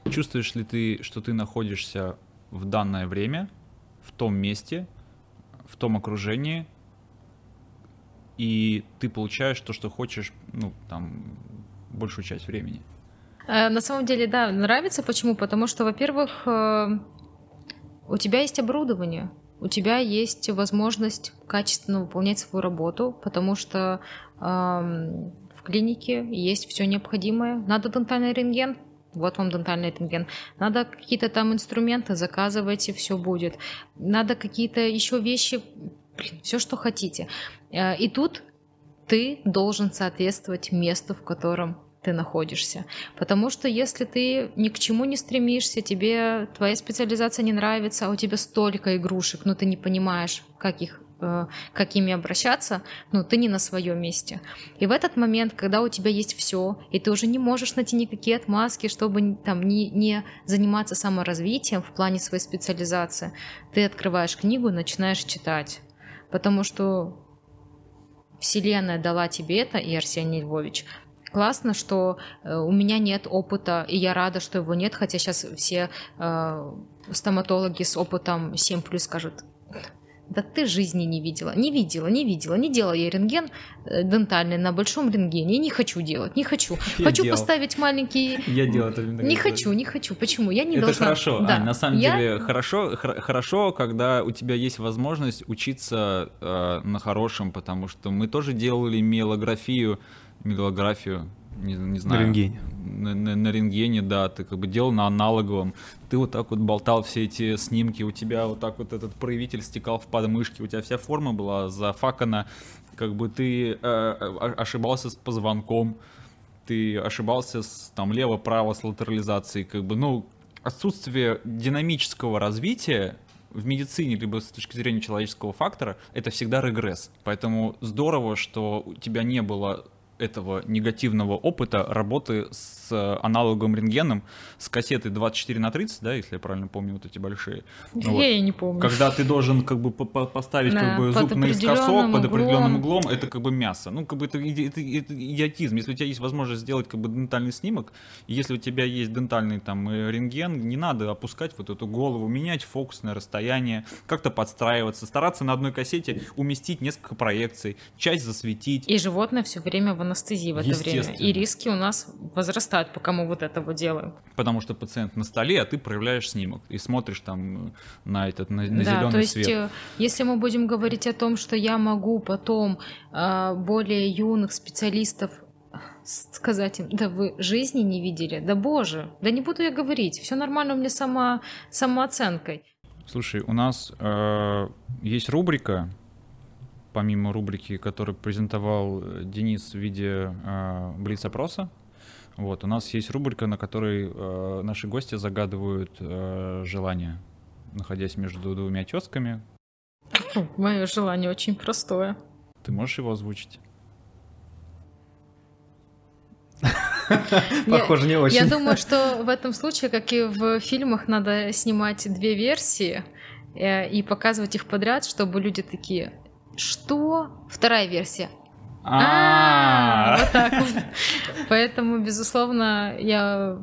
Speaker 1: Чувствуешь ли ты, что ты находишься в данное время, в том месте, в том окружении, и ты получаешь то, что хочешь, ну, там, большую часть времени?
Speaker 2: Э, на самом деле, да, нравится. Почему? Потому что, во-первых, э, у тебя есть оборудование, у тебя есть возможность качественно выполнять свою работу, потому что э, в клинике есть все необходимое. Надо дентальный рентген, вот вам дентальный рентген. Надо какие-то там инструменты, заказывайте, все будет. Надо какие-то еще вещи, блин, все, что хотите. Э, и тут ты должен соответствовать месту, в котором ты находишься. Потому что если ты ни к чему не стремишься, тебе твоя специализация не нравится, а у тебя столько игрушек, но ты не понимаешь, как их э, как ими обращаться, ну, ты не на своем месте. И в этот момент, когда у тебя есть все, и ты уже не можешь найти никакие отмазки, чтобы там не, не заниматься саморазвитием в плане своей специализации, ты открываешь книгу и начинаешь читать. Потому что Вселенная дала тебе это, и Арсений Львович, классно, что э, у меня нет опыта, и я рада, что его нет, хотя сейчас все э, стоматологи с опытом 7 плюс скажут, да ты жизни не видела, не видела, не видела, не делала я рентген э, дентальный на большом рентгене, не хочу делать, не хочу. Я хочу делал. поставить маленький...
Speaker 1: Я делал это.
Speaker 2: Не хочу, не хочу. Почему? Я не
Speaker 1: это
Speaker 2: должна...
Speaker 1: хорошо. Да. Ань, на самом я... деле хорошо, хорошо, когда у тебя есть возможность учиться э, на хорошем, потому что мы тоже делали мелографию мелографию, не, не знаю.
Speaker 3: На рентгене.
Speaker 1: На, на, на рентгене, да, ты как бы делал на аналоговом, ты вот так вот болтал все эти снимки, у тебя вот так вот этот проявитель стекал в подмышки, у тебя вся форма была зафакана, как бы ты э ошибался с позвонком, ты ошибался с там лево-право с латерализацией, как бы, ну, отсутствие динамического развития в медицине, либо с точки зрения человеческого фактора, это всегда регресс. Поэтому здорово, что у тебя не было этого негативного опыта работы с аналоговым рентгеном, с кассетой 24 на 30, да, если я правильно помню, вот эти большие.
Speaker 2: Я вот. не помню.
Speaker 1: Когда ты должен как бы поставить да, как бы зуб наискосок под определенным углом, это как бы мясо. Ну, как бы это, это, это идиотизм. Если у тебя есть возможность сделать как бы дентальный снимок, если у тебя есть дентальный там э, рентген, не надо опускать вот эту голову, менять фокусное расстояние, как-то подстраиваться, стараться на одной кассете уместить несколько проекций, часть засветить.
Speaker 2: И животное все время в анестезии в это время. И риски у нас возрастают, пока мы вот этого делаем.
Speaker 1: Потому что пациент на столе, а ты проявляешь снимок и смотришь там на этот на, на да, зеленый
Speaker 2: то есть,
Speaker 1: свет.
Speaker 2: Э, если мы будем говорить о том, что я могу потом э, более юных специалистов сказать им, да вы жизни не видели, да боже, да не буду я говорить, все нормально у меня сама самооценкой.
Speaker 1: Слушай, у нас э, есть рубрика помимо рубрики, которую презентовал э, Денис в виде э, блиц-опроса, вот, у нас есть рубрика, на которой э, наши гости загадывают э, желание, находясь между двумя тесками.
Speaker 2: Мое желание очень простое.
Speaker 1: Ты можешь его озвучить?
Speaker 3: Похоже, не очень.
Speaker 2: Я думаю, что в этом случае, как и в фильмах, надо снимать две версии э, и показывать их подряд, чтобы люди такие, что? Вторая версия. А, вот так вот. Поэтому, безусловно, я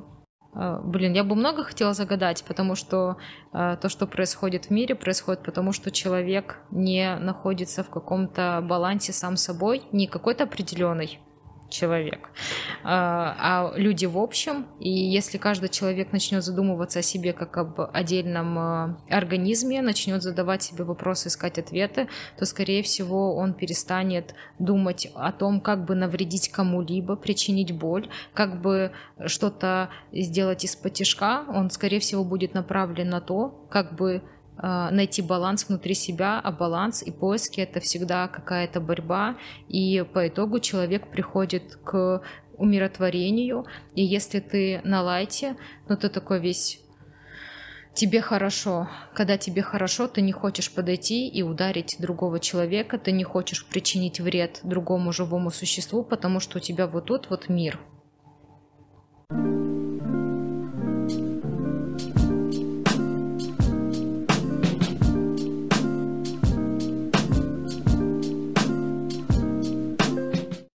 Speaker 2: а, Блин, я бы много хотела загадать, потому что э, то, что происходит в мире, происходит потому, что человек не находится в каком-то балансе сам собой, не какой-то определенный, человек, а, а люди в общем. И если каждый человек начнет задумываться о себе как об отдельном а, организме, начнет задавать себе вопросы, искать ответы, то, скорее всего, он перестанет думать о том, как бы навредить кому-либо, причинить боль, как бы что-то сделать из-под. Он, скорее всего, будет направлен на то, как бы найти баланс внутри себя, а баланс и поиски это всегда какая-то борьба, и по итогу человек приходит к умиротворению, и если ты на лайте, ну ты такой весь тебе хорошо. Когда тебе хорошо, ты не хочешь подойти и ударить другого человека, ты не хочешь причинить вред другому живому существу, потому что у тебя вот тут вот мир,